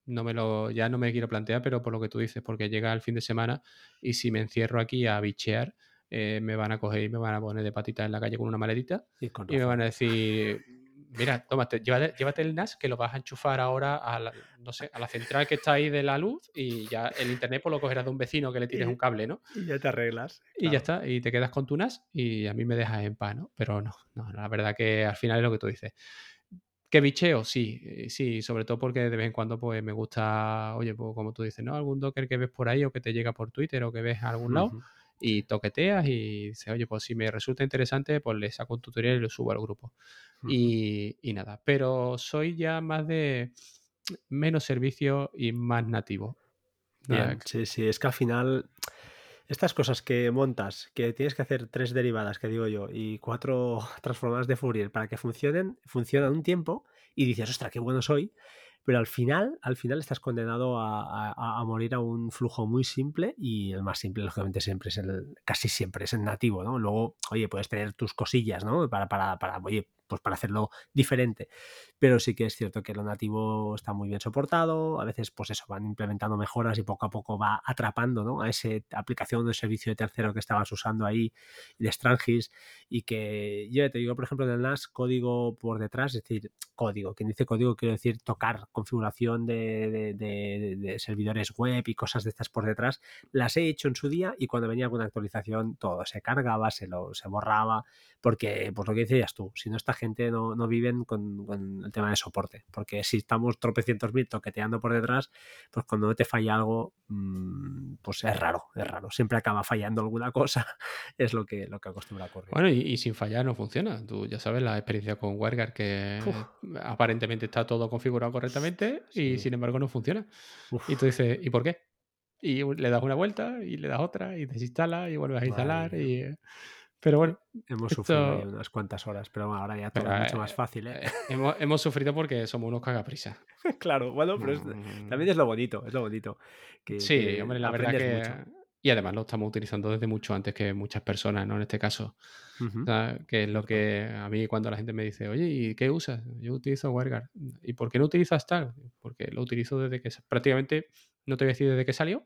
no me lo, ya no me quiero plantear, pero por lo que tú dices, porque llega el fin de semana y si me encierro aquí a bichear, eh, me van a coger y me van a poner de patita en la calle con una maletita y, me van a decir, mira, tómate, llévate, el NAS que lo vas a enchufar ahora a la, no sé, a la central que está ahí de la luz y ya el internet pues lo cogerás de un vecino que le tires un cable, ¿no? Y ya te arreglas. Y ya está, y te quedas con tu NAS y a mí me dejas en paz, ¿no? Pero no, no, la verdad que al final es lo que tú dices. ¿Qué bicheo? Sí, eh, sí, sobre todo porque de vez en cuando pues me gusta, oye, pues como tú dices, ¿no? Algún docker que ves por ahí o que te llega por Twitter o que ves a algún lado y toqueteas y dices, oye, pues si me resulta interesante, pues le saco un tutorial y lo subo al grupo. y, nada, pero soy ya más de menos servicio y más nativo. sí, sí, es que al final estas cosas que montas, que tienes que hacer tres derivadas, que digo yo, y cuatro (laughs) transformadas de Fourier para que funcionen, funcionan un tiempo y dices, ostras, qué bueno soy, pero al final, al final estás condenado a, morir a un flujo muy simple y el más simple, lógicamente, siempre es el, casi siempre es el nativo, ¿no? Luego, oye, puedes tener tus cosillas, ¿no? Para, para, para oye, pues para hacerlo diferente. Pero sí que es cierto que lo nativo está muy bien soportado, a veces pues eso, van implementando mejoras y poco a poco va atrapando ¿no? a esa aplicación de servicio de tercero que estabas usando ahí de Strangis y que yo te digo, por ejemplo, en el NAS, código por detrás, es decir, código, quien dice código quiero decir tocar configuración de, de, servidores web y cosas de estas por detrás, las he hecho en su día y cuando venía alguna actualización todo se cargaba, se, lo, se borraba, porque pues lo que decías tú, si no esta gente no, no viven con, el tema de soporte, porque si estamos tropecientos mil toqueteando por detrás, pues cuando te falla algo, mm, pues es raro, es raro, siempre acaba fallando alguna cosa, (laughs) es lo que, lo que acostumbra a ocurrir. Bueno, y, sin fallar no funciona, tú ya sabes la experiencia con WireGuard que aparentemente está todo configurado correctamente y sin embargo no funciona. Y tú dices, ¿y por qué? Y le das una vuelta y le das otra y desinstala y vuelves a instalar y... Pero bueno. Hemos sufrido unas cuantas horas, pero ahora ya todo es mucho más eh, fácil. ¿eh? eh hemos, sufrido porque somos unos cagaprisa. (laughs) claro, bueno, pero también es lo bonito, es lo bonito. sí, hombre, la verdad que. Y además lo estamos utilizando desde mucho antes que muchas personas, ¿no? En este caso. que es lo que a mí cuando la gente me dice, oye, ¿y qué usas? Yo utilizo WireGuard. ¿Y por qué no utilizas tal? Porque lo utilizo desde que prácticamente, no te voy a decir desde que salió,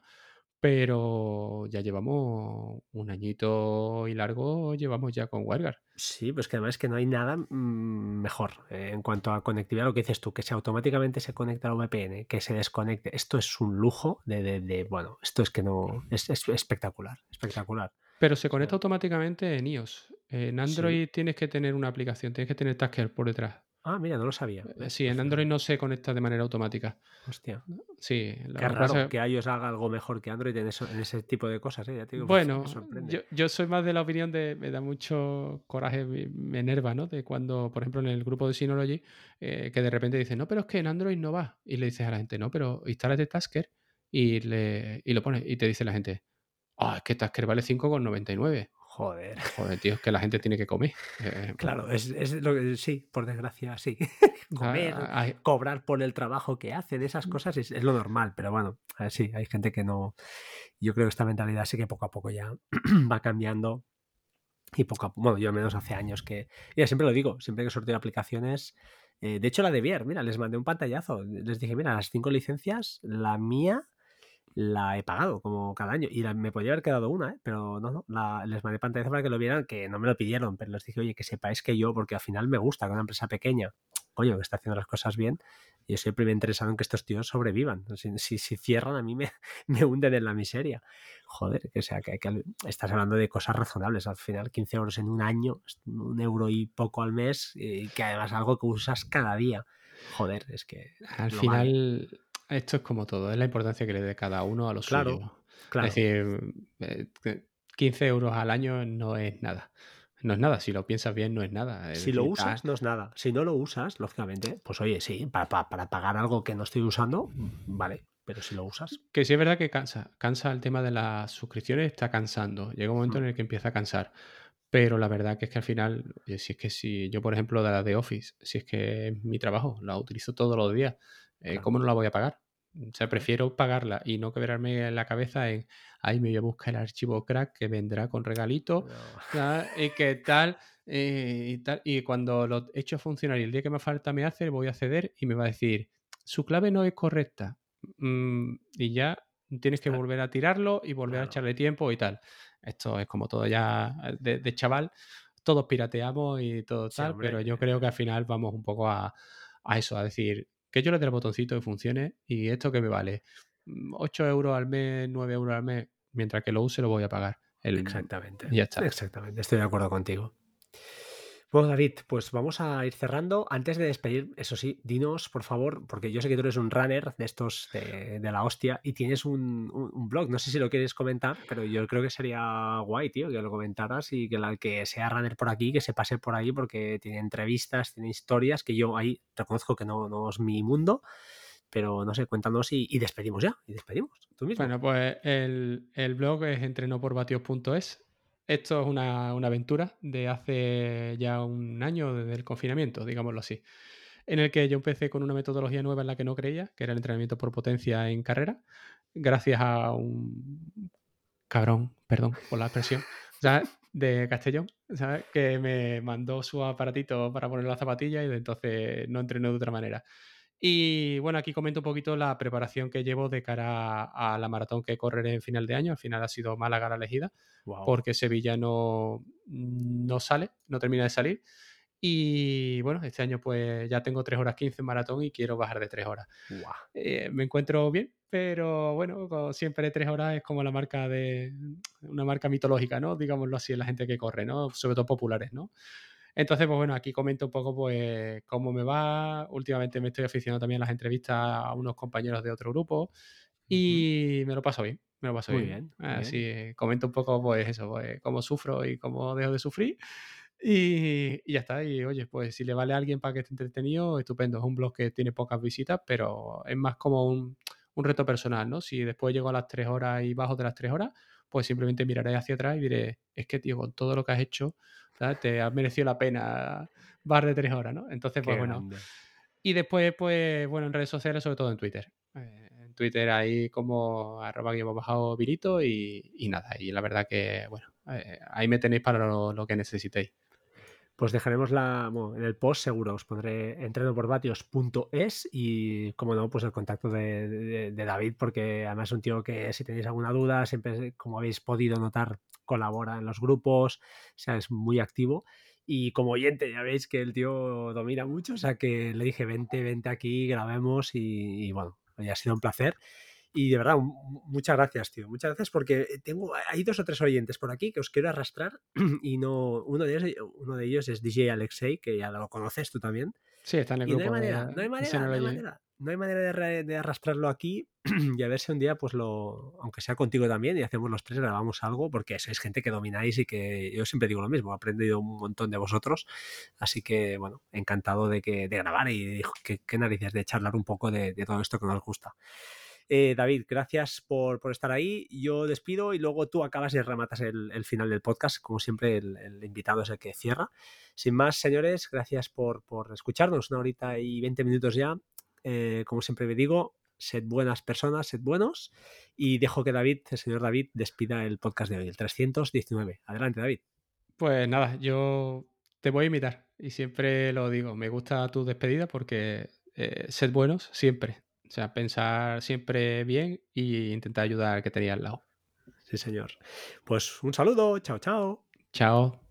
pero ya llevamos un añito y largo, llevamos ya con WireGuard. Sí, pues que además que no hay nada mm, mejor eh, en cuanto a conectividad, lo que dices tú, que se automáticamente se conecta al VPN, que se desconecte. Esto es un lujo de, bueno, esto es que no, es, espectacular, espectacular. Pero se conecta automáticamente en iOS. En Android tienes que tener una aplicación, tienes que tener Tasker por detrás. Ah, mira, no lo sabía. Eh, sí, en Android no se conecta de manera automática. Hostia. Sí, Qué raro que iOS haga algo mejor que Android en, eso, en ese tipo de cosas. ¿eh? Pues, bueno, yo, soy más de la opinión de. Me da mucho coraje, me, enerva, ¿no? De cuando, por ejemplo, en el grupo de Synology, eh, que de repente dicen, no, pero es que en Android no va. Y le dices a la gente, no, pero instálate Tasker y, le, y lo pones. Y te dice la gente, ah, es que Tasker vale 5,99. Joder. (laughs) Joder, tío, es que la gente tiene que comer. Eh, claro, es, lo que sí, por desgracia, sí. (laughs) comer, cobrar por el trabajo que hacen, esas mm. cosas es, lo normal, pero bueno, sí, hay gente que no. Yo creo que esta mentalidad sí que poco a poco ya (clears throat) va cambiando. Y poco a poco, bueno, yo al menos hace años que. Ya siempre lo digo, siempre que sorteo aplicaciones. Eh, de hecho, la de Bier, mira, les mandé un pantallazo. Les dije, mira, las cinco licencias, la mía la he pagado como cada año y me podría haber quedado una, ¿eh? pero no, no, la, les mandé pantalla para que lo vieran, que no me lo pidieron, pero les dije, oye, que sepáis que yo, porque al final me gusta que una empresa pequeña, coño, que está haciendo las cosas bien, yo siempre me he interesado en que estos tíos sobrevivan. Si, si, cierran, a mí me, (laughs) me, hunden en la miseria. Joder, que sea, que, que, estás hablando de cosas razonables. Al final, 15 euros en un año, un euro y poco al mes, y que además es algo que usas cada día. Joder, es que. Al final, esto es como todo, es la importancia que le dé cada uno a los claro, suyo. Claro. Es decir, 15 eh, euros al año no es nada. No es nada, si lo piensas bien, no es nada. si lo usas, no es nada. Si no lo usas, lógicamente, pues oye, sí, para, para, pagar algo que no estoy usando, vale, pero si lo usas. Que sí es verdad que cansa. Cansa el tema de las suscripciones, está cansando. Llega un momento mm. en el que empieza a cansar. Pero la verdad que es que al final, si es que si yo, por ejemplo, de la de Office, si es que es mi trabajo, la utilizo todos los días. Eh, ¿Cómo no la voy a pagar? O sea, prefiero pagarla y no quebrarme la cabeza en, ahí me voy a buscar el archivo crack que vendrá con regalito, (laughs) y que tal, eh, y tal, y cuando lo he hecho funcionar y el día que me falta me hace, voy a acceder y me va a decir, su clave no es correcta. Mm, y ya tienes que volver a tirarlo y volver a echarle tiempo y tal. Esto es como todo ya de, chaval, todos pirateamos y todo tal, pero yo creo que al final vamos un poco a, a eso, a decir, que yo le dé el botoncito y funcione y esto que me vale 8 mm, euros al mes, 9 euros al mes, mientras que lo use lo voy a pagar. Exactamente. ya está. Exactamente, estoy de acuerdo contigo. Bueno, David, pues vamos a ir cerrando. Antes de despedir, eso sí, dinos, por favor, porque yo sé que tú eres un runner de estos de, la hostia y tienes un, blog. No sé si lo quieres comentar, pero yo creo que sería guay, tío, que lo comentaras y que el que sea runner por aquí, que se pase por ahí, porque tiene entrevistas, tiene historias que yo ahí reconozco que no, no es mi mundo. Pero no sé, cuéntanos y, despedimos ya. Y despedimos. Tú mismo. Bueno, pues el, el blog es entrenoporbatios.es esto es una, aventura de hace ya un año desde el confinamiento, digámoslo así, en el que yo empecé con una metodología nueva en la que no creía, que era el entrenamiento por potencia en carrera, gracias a un cabrón, perdón por la expresión, de Castellón, que me mandó su aparatito para poner la zapatilla y entonces no entrené de otra manera. Y bueno, aquí comento un poquito la preparación que llevo de cara a la maratón que correré en final de año. Al final ha sido Málaga la elegida, porque Sevilla no, no sale, no termina de salir. Y bueno, este año pues ya tengo 3 horas 15 en maratón y quiero bajar de 3 horas. Eh, me encuentro bien, pero bueno, siempre 3 horas es como la marca de una marca mitológica, ¿no? Digámoslo así, la gente que corre, ¿no? Sobre todo populares, ¿no? Entonces, pues bueno, aquí comento un poco pues cómo me va. Últimamente me estoy aficionando también a las entrevistas a unos compañeros de otro grupo y me lo paso bien, me lo paso muy bien. Así comento un poco pues eso, pues cómo sufro y cómo dejo de sufrir. Y, ya está. Y oye, pues si le vale a alguien para que esté entretenido, estupendo. Es un blog que tiene pocas visitas, pero es más como un, un reto personal, ¿no? Si después llego a las tres horas y bajo de las tres horas, pues simplemente miraré hacia atrás y diré, es que, tío, con todo lo que has hecho, te ha merecido la pena bar de tres horas, ¿no? Entonces, pues bueno. Y después, pues, bueno, en redes sociales, sobre todo en Twitter. Eh, en Twitter ahí como arroba que hemos bajado virito y, nada. Y la verdad que, bueno, eh, ahí me tenéis para lo, que necesitéis. Pues dejaremos la, en el post seguro os pondré entrenoporvatios.es y como no, pues el contacto de, David, porque además es un tío que si tenéis alguna duda, siempre, como habéis podido notar, colabora en los grupos, o sea, es muy activo. Y como oyente, ya veis que el tío domina mucho, o sea que le dije, vente, vente aquí, grabemos y, bueno, ya ha sido un placer. Y de verdad, muchas gracias, tío. Muchas gracias porque tengo, hay dos o tres oyentes por aquí que os quiero arrastrar (clears throat) y no, uno de ellos, uno de ellos es DJ Alexei, que ya lo conoces tú también. Sí, está en el y grupo. no hay manera, no hay manera, no hay manera no hay manera de, arrastrarlo aquí (clears throat) y a ver si un día, pues lo, aunque sea contigo también, y hacemos los tres, grabamos algo, porque sois gente que domináis y que yo siempre digo lo mismo, he aprendido un montón de vosotros, así que bueno, encantado de, que, de grabar y qué narices de charlar un poco de, todo esto que nos gusta. Eh, David, gracias por, estar ahí. Yo despido y luego tú acabas y rematas el, final del podcast. Como siempre, el, invitado es el que cierra. Sin más, señores, gracias por, por escucharnos. Una horita y 20 minutos ya. Eh, como siempre me digo, sed buenas personas, sed buenos. Y dejo que David, el señor David, despida el podcast de hoy, el 319. Adelante, David. Pues nada, yo te voy a imitar y siempre lo digo. Me gusta tu despedida porque eh, sed buenos siempre. O sea, pensar siempre bien e intentar ayudar al que tenía al lado. Sí, señor. Pues un saludo. Chao, chao. Chao.